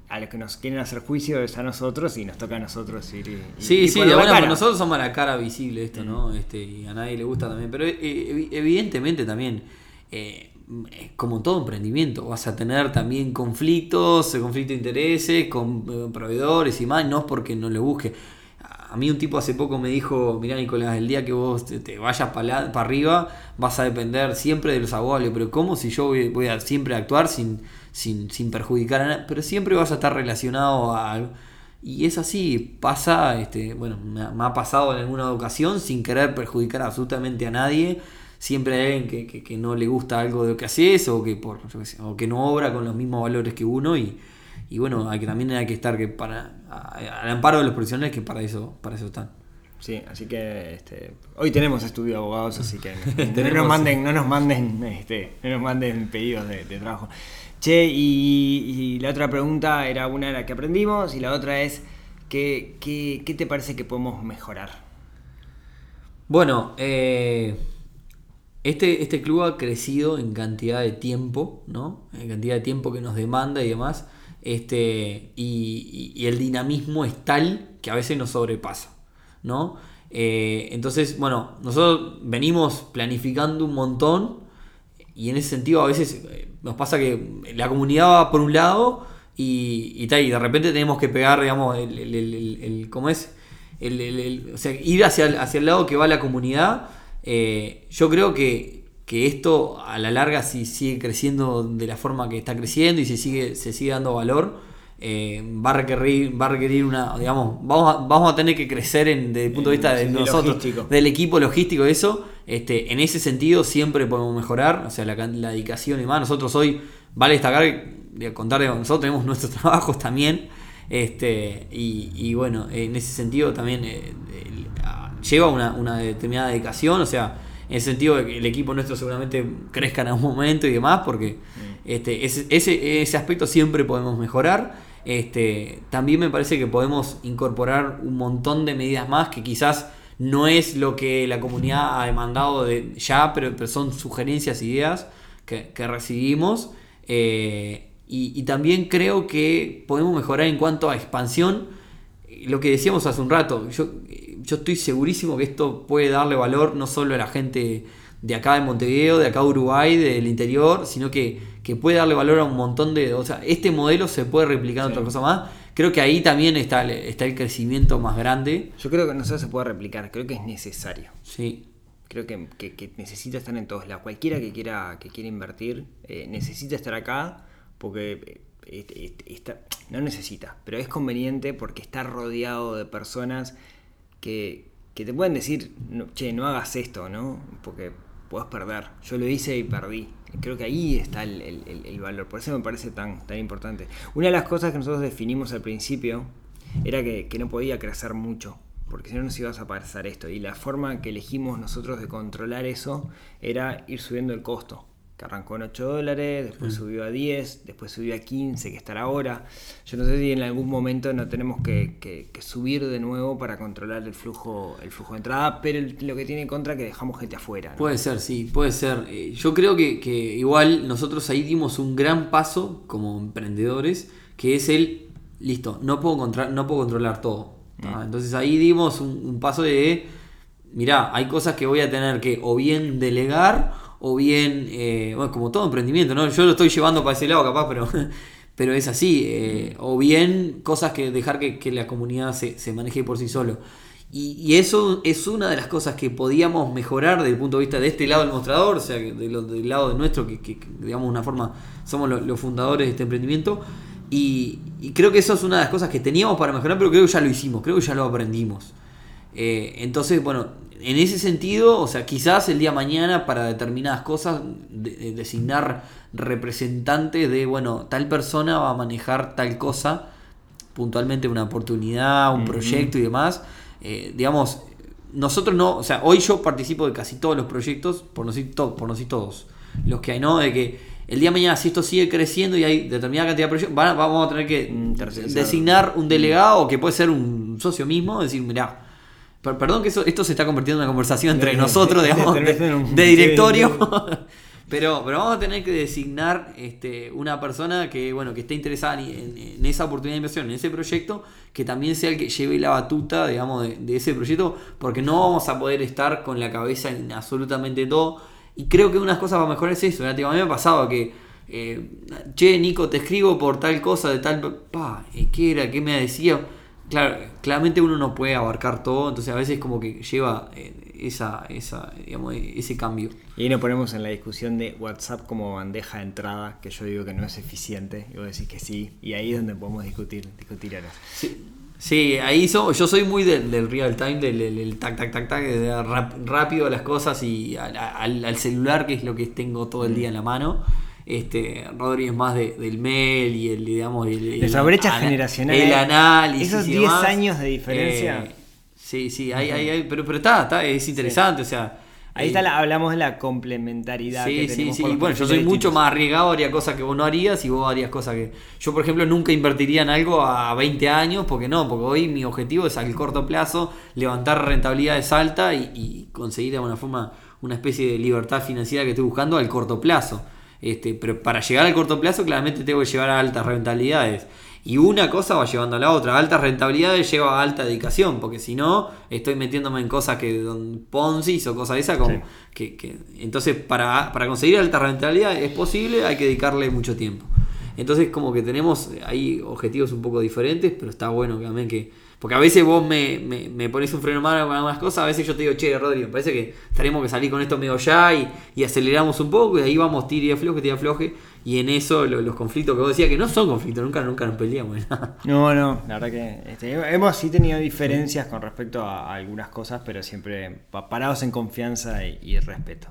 A los que nos quieren hacer juicio es a nosotros y nos toca a nosotros ir y, y- Sí, y sí, cara. forma nosotros somos la cara visible esto, ¿no? Este, y a nadie le gusta también. Pero eh, evi- evidentemente también, eh, eh, como todo emprendimiento, vas a tener también conflictos, eh, conflicto de intereses con eh, proveedores y más, no es porque no lo busque. A mí un tipo hace poco me dijo, mirá Nicolás, el día que vos te, te vayas para arriba vas a depender siempre de los abogados. Le Pero ¿cómo si yo voy, a siempre actuar sin, sin, sin perjudicar a nadie? Pero siempre vas a estar relacionado a algo. Y es así, pasa, este, bueno, me ha pasado en alguna ocasión sin querer perjudicar absolutamente a nadie. Siempre hay alguien que, que- que no le gusta algo de lo que haces o que, por, o que no obra con los mismos valores que uno. Y, y bueno, hay que, también hay que estar que para, a- al amparo de los profesionales que para eso, para eso están. Sí, así que este, hoy tenemos estudio de abogados, así que no, nos manden, no nos manden, este, no nos manden pedidos de, de trabajo. Che, y, y la otra pregunta era una de las que aprendimos y la otra es ¿qué, qué, qué te parece que podemos mejorar? Bueno, eh, este, este club ha crecido en cantidad de tiempo, ¿no? En cantidad de tiempo que nos demanda y demás. Este, y, y- el dinamismo es tal que a veces nos sobrepasa, ¿no? Eh, entonces, bueno, nosotros venimos planificando un montón y en ese sentido a veces eh, nos pasa que la comunidad va por un lado y, y, tal, y de repente tenemos que pegar, digamos, el, el- ¿cómo es? El, o sea, ir hacia hacia el lado que va la comunidad. Eh, yo creo que, que esto a la larga si sigue creciendo de la forma que está creciendo y se sigue, se sigue dando valor, eh, va a requerir, va a requerir una, digamos, vamos a, vamos a tener que crecer en, desde el punto de vista de nosotros, logístico. del equipo logístico, eso, este, en ese sentido siempre podemos mejorar, o sea, la, can- la dedicación y más. Nosotros hoy, vale destacar, de contar, de- nosotros tenemos nuestros trabajos también, este, y, y bueno, en ese sentido también eh, lleva una, una determinada dedicación, o sea, en ese sentido el equipo nuestro seguramente crezca en algún momento y demás, porque este, ese, ese, ese aspecto siempre podemos mejorar. Este, también me parece que podemos incorporar un montón de medidas más que quizás no es lo que la comunidad ha demandado de ya, pero, pero son sugerencias, ideas que, que recibimos. Eh, y, y también creo que podemos mejorar en cuanto a expansión. Lo que decíamos hace un rato, yo, yo estoy segurísimo que esto puede darle valor no solo a la gente de acá de Montevideo, de acá de Uruguay, del interior, sino que, que puede darle valor a un montón de... O sea, este modelo se puede replicar en Sí. otra cosa más. Creo que ahí también está, el- está el crecimiento más grande. Yo creo que no solo se puede replicar, creo que es necesario. Sí, Creo que, que- que necesita estar en todos lados. Cualquiera que quiera, que quiera invertir eh, necesita estar acá porque eh, este- está- no necesita, pero es conveniente porque está rodeado de personas que, que te pueden decir, no, che, no hagas esto, ¿no? Porque puedes perder. Yo lo hice y perdí. Creo que ahí está el, el- el- valor. Por eso me parece tan, tan importante. Una de las cosas que nosotros definimos al principio era que, que no podía crecer mucho. Porque si no nos ibas a pasar esto. Y la forma que elegimos nosotros de controlar eso era ir subiendo el costo. Que arrancó en 8 dólares, después subió a 10, después subió a 15, que estará ahora. Yo no sé si en algún momento no tenemos que, que- que subir de nuevo para controlar el flujo, el flujo de entrada, pero el- lo que tiene en contra es que dejamos gente afuera. ¿no? Puede ser, sí, puede ser. Eh, Yo creo que, que igual nosotros ahí dimos un gran paso como emprendedores, que es el, listo, no puedo, contra- no puedo controlar todo. ¿tá? Entonces ahí dimos un, un paso de, mirá, hay cosas que voy a tener que o bien delegar o bien, eh, bueno, como todo emprendimiento, ¿no? Yo lo estoy llevando para ese lado capaz, pero, pero es así, eh, o bien cosas que dejar que, que la comunidad se, se maneje por sí solo. Y, eso es una de las cosas que podíamos mejorar desde el punto de vista de este lado del mostrador, o sea, de lo- del lado de nuestro, que, digamos una forma, somos lo- los fundadores de este emprendimiento. Y, y creo que eso es una de las cosas que teníamos para mejorar, pero creo que ya lo hicimos, creo que ya lo aprendimos. Eh, entonces, bueno, en ese sentido, o sea, quizás el día de mañana para determinadas cosas de- de designar representantes de, bueno, tal persona va a manejar tal cosa, puntualmente una oportunidad, un proyecto y demás. Eh, digamos, nosotros no, o sea, hoy yo participo de casi todos los proyectos, por no decir, to- por no decir todos, los que hay, ¿no? De que el día de mañana, si esto sigue creciendo y hay determinada cantidad de proyectos, van a- vamos a tener que Mm, designar un delegado que puede ser un socio mismo, decir, mirá, perdón que eso, esto se está convirtiendo en una conversación entre nosotros, digamos, de, directorio. Pero, pero vamos a tener que designar este, una persona que, bueno, que esté interesada en, en esa oportunidad de inversión, en ese proyecto, que también sea el que lleve la batuta, digamos, de, de ese proyecto, porque no vamos a poder estar con la cabeza en absolutamente todo. Y creo que una de las cosas para mejorar es eso. A mí me ha pasado que, eh, che, Nico, te escribo por tal cosa, de tal... Pa, eh, ¿qué era? ¿Qué me decía? Claro, claramente uno no puede abarcar todo, entonces a veces como que lleva eh, esa, esa, digamos, ese cambio. Y ahí nos ponemos en la discusión de WhatsApp como bandeja de entrada, que yo digo que no es eficiente, y vos decís que sí, y ahí es donde podemos discutir, discutir ahora. Sí, sí, ahí so- yo soy muy del, del real time, del, del- del tac, tac, tac, tac, de rápido las cosas y al, al- al celular, que es lo que tengo todo el día en la mano. Este, Rodri es más de- del mail y el, digamos, el, el- Nuestra brecha ana- generacional, El análisis. esos y 10 demás. años de diferencia. Eh, sí, sí, hay, hay, hay- pero, pero está, está, es interesante, o sea. Ahí eh, está la- hablamos de la complementariedad Sí, sí, tenemos sí. Bueno, yo soy mucho distintos. más arriesgado, haría cosas que vos no harías y vos harías cosas que... Yo, por ejemplo, nunca invertiría en algo a 20 años, porque no, porque hoy mi objetivo es al corto plazo levantar rentabilidades altas y, y conseguir de alguna forma una especie de libertad financiera que estoy buscando al corto plazo. Este, pero para llegar al corto plazo, claramente tengo que llevar a altas rentabilidades. Y una cosa va llevando a la otra. Altas rentabilidades lleva a alta dedicación, porque si no, estoy metiéndome en cosas que don Ponzi o cosas de esas. Como Sí. que, que- entonces, para, para conseguir alta rentabilidad es posible, hay que dedicarle mucho tiempo. Entonces, como que tenemos ahí objetivos un poco diferentes, pero está bueno también que. Porque a veces vos me, me, me pones un freno malo con algunas cosas, a veces yo te digo, che, Rodrigo, me parece que tenemos que salir con esto medio ya y, y aceleramos un poco, y ahí vamos, tira y afloje, tira y afloje, y en eso lo- los conflictos que vos decías, que no son conflictos, nunca, nunca nos peleamos. ¿no? No, no, la verdad que este, hemos sí tenido diferencias con respecto a, a algunas cosas, pero siempre pa- parados en confianza y, y respeto.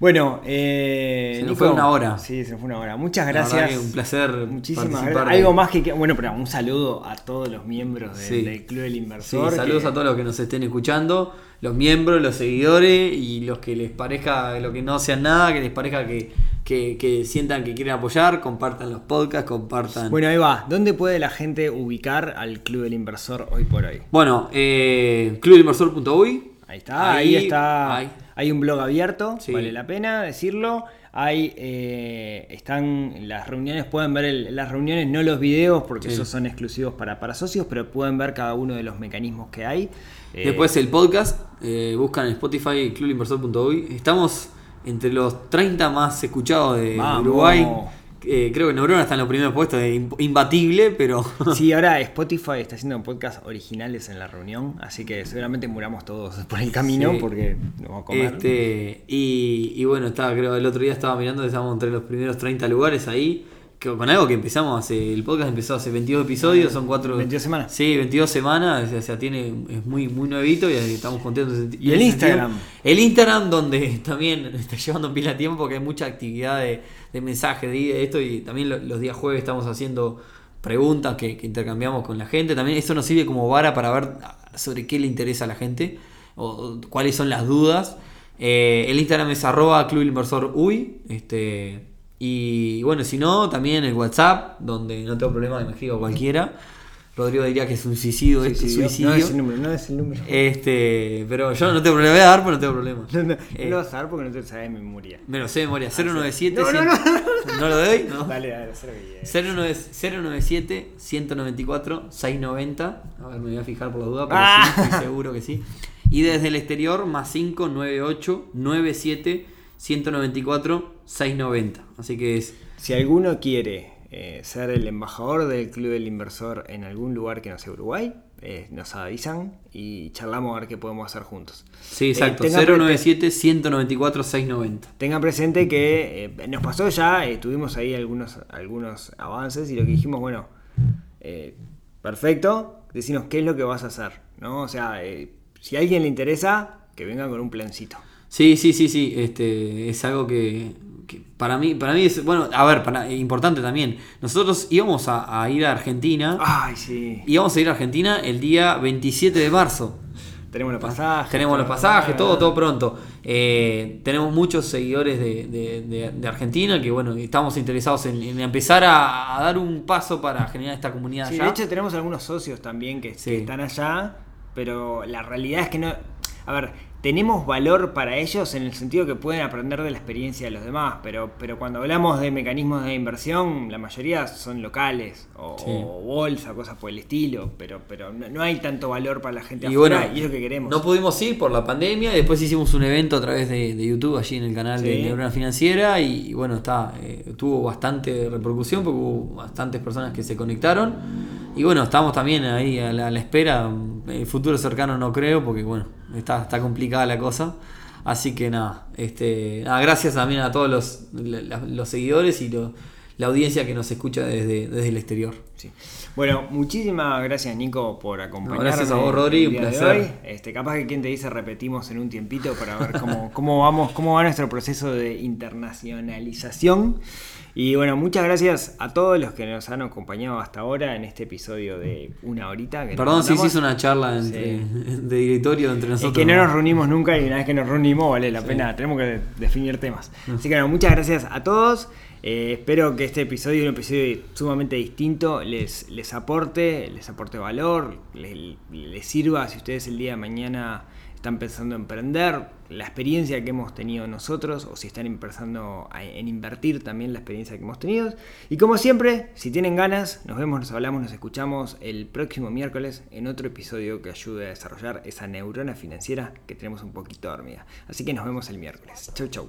Bueno, eh, Se nos Nico, fue una hora. Sí, se nos fue una hora. Muchas gracias. un placer Muchísimas gracias. Algo más que. Bueno, pero un saludo a todos los miembros de- Sí. del Club del Sí, Inversor. saludos que- a todos los que nos estén escuchando, los miembros, los seguidores y los que les parezca, lo que no sean nada, que les parezca que, que, que sientan que quieren apoyar, compartan los podcasts, compartan. Bueno, ahí va. ¿Dónde puede la gente ubicar al Club del Inversor hoy por hoy? Bueno, eh, clubelinversor.uy. Ahí está, ahí, Ahí, está. ahí. Hay un blog abierto, Sí. vale la pena decirlo. Hay, eh, están las reuniones, pueden ver el- las reuniones, no los videos, porque Sí. esos son exclusivos para, para socios, pero pueden ver cada uno de los mecanismos que hay. Eh, Después el podcast, eh, buscan en Spotify clubelinversor.uy. Estamos entre los 30 más escuchados de Vamos. Uruguay. Eh, creo que Neurona está en los primeros puestos, imp- imbatible, pero... Sí, ahora Spotify está haciendo podcasts originales en la reunión, así que seguramente muramos todos por el camino Sí. porque nos vamos a comer. Este, y, y bueno, estaba, creo el otro día estaba mirando, estábamos entre los primeros 30 lugares ahí. Con algo que empezamos hace. El podcast empezó hace 22 episodios, son cuatro. 22 semanas. Sí, 22 semanas, o sea, tiene, es muy, muy nuevito y estamos contentos. en- ¿Y el Instagram? El Instagram, donde también está llevando pila tiempo porque hay mucha actividad de, de mensajes, de esto, y también lo- los días jueves estamos haciendo preguntas que, que intercambiamos con la gente. También esto nos sirve como vara para ver sobre qué le interesa a la gente o, o cuáles son las dudas. Eh, el Instagram es arroba Club Inversor Uy. Este, y bueno, si no, también el WhatsApp, donde no tengo problema de me escribo cualquiera. Rodrigo diría que es un suicidio, este Suicidio. suicidio. No es el número, no es el número. Este, pero yo no tengo problema, voy a dar, pero no tengo problema. No, no, Eh, no lo vas a dar porque no te sabes de memoria. me lo sé de memoria, 097 No, no, 100 no. ¿No lo doy? No. Dale, dale, que. 09 097 194 690. A ver, me voy a fijar por la duda, pero Ah. sí, estoy seguro que sí. Y desde el exterior, más 598 97 194 690. Así que es Si alguno quiere eh, ser el embajador del Club del Inversor en algún lugar que no sea Uruguay, eh, nos avisan y charlamos a ver qué podemos hacer juntos. Sí, exacto. Eh, tengan pre- 097 194 690. Tengan presente que eh, nos pasó ya, eh, tuvimos ahí algunos, algunos avances y lo que dijimos, bueno, eh, perfecto, decinos qué es lo que vas a hacer, ¿no? O sea, eh, si a alguien le interesa, que venga con un plancito. Sí, sí, sí, sí. Este, es algo que, que para mí, para mí es, bueno, a ver, para, importante también. Nosotros íbamos a, a ir a Argentina. Ay, sí. Íbamos a ir a Argentina el día 27 de marzo. Tenemos los pasajes. Tenemos los pasajes, todo, todo pronto. Eh, tenemos muchos seguidores de, de- de- de Argentina que, bueno, estamos interesados en, en empezar a, a dar un paso para generar esta comunidad Sí, allá. de hecho tenemos algunos socios también que, Sí. que están allá, pero la realidad es que no... A ver, tenemos valor para ellos en el sentido que pueden aprender de la experiencia de los demás, pero, pero cuando hablamos de mecanismos de inversión, la mayoría son locales o, Sí. o bolsa, cosas por el estilo, pero, pero no, no hay tanto valor para la gente y afuera bueno, y es lo que queremos. no pudimos ir por la pandemia. y Después hicimos un evento a través de, de YouTube allí en el canal de. Neurona Financiera. Y, bueno, está eh, tuvo bastante repercusión porque hubo bastantes personas que se conectaron. Y bueno, estamos también ahí a la, a la espera. El futuro cercano no creo porque bueno, está, está complicada la cosa. Así que nada, este, nada, gracias también a todos los, los seguidores y lo- la audiencia que nos escucha desde, desde el exterior. Sí. Bueno, muchísimas gracias Nico por acompañarnos. gracias a vos, Rodri, un placer. Este, capaz que quien te dice repetimos en un tiempito para ver cómo, cómo vamos, cómo va nuestro proceso de internacionalización. Y bueno, muchas gracias a todos los que nos han acompañado hasta ahora en este episodio de una horita. que Perdón si se mandamos. hizo una charla entre, de directorio entre nosotros. Es que no nos reunimos nunca y una vez que nos reunimos vale la pena, tenemos que definir temas. Así que bueno, muchas gracias a todos. Eh, espero que este episodio, un episodio sumamente distinto, les, les aporte, les aporte valor, les, les sirva si ustedes el día de mañana están pensando en emprender, la experiencia que hemos tenido nosotros, o si están empezando en invertir también la experiencia que hemos tenido. Y como siempre, si tienen ganas, nos vemos, nos hablamos, nos escuchamos el próximo miércoles en otro episodio que ayude a desarrollar esa neurona financiera que tenemos un poquito dormida. Así que nos vemos el miércoles. Chau, chau.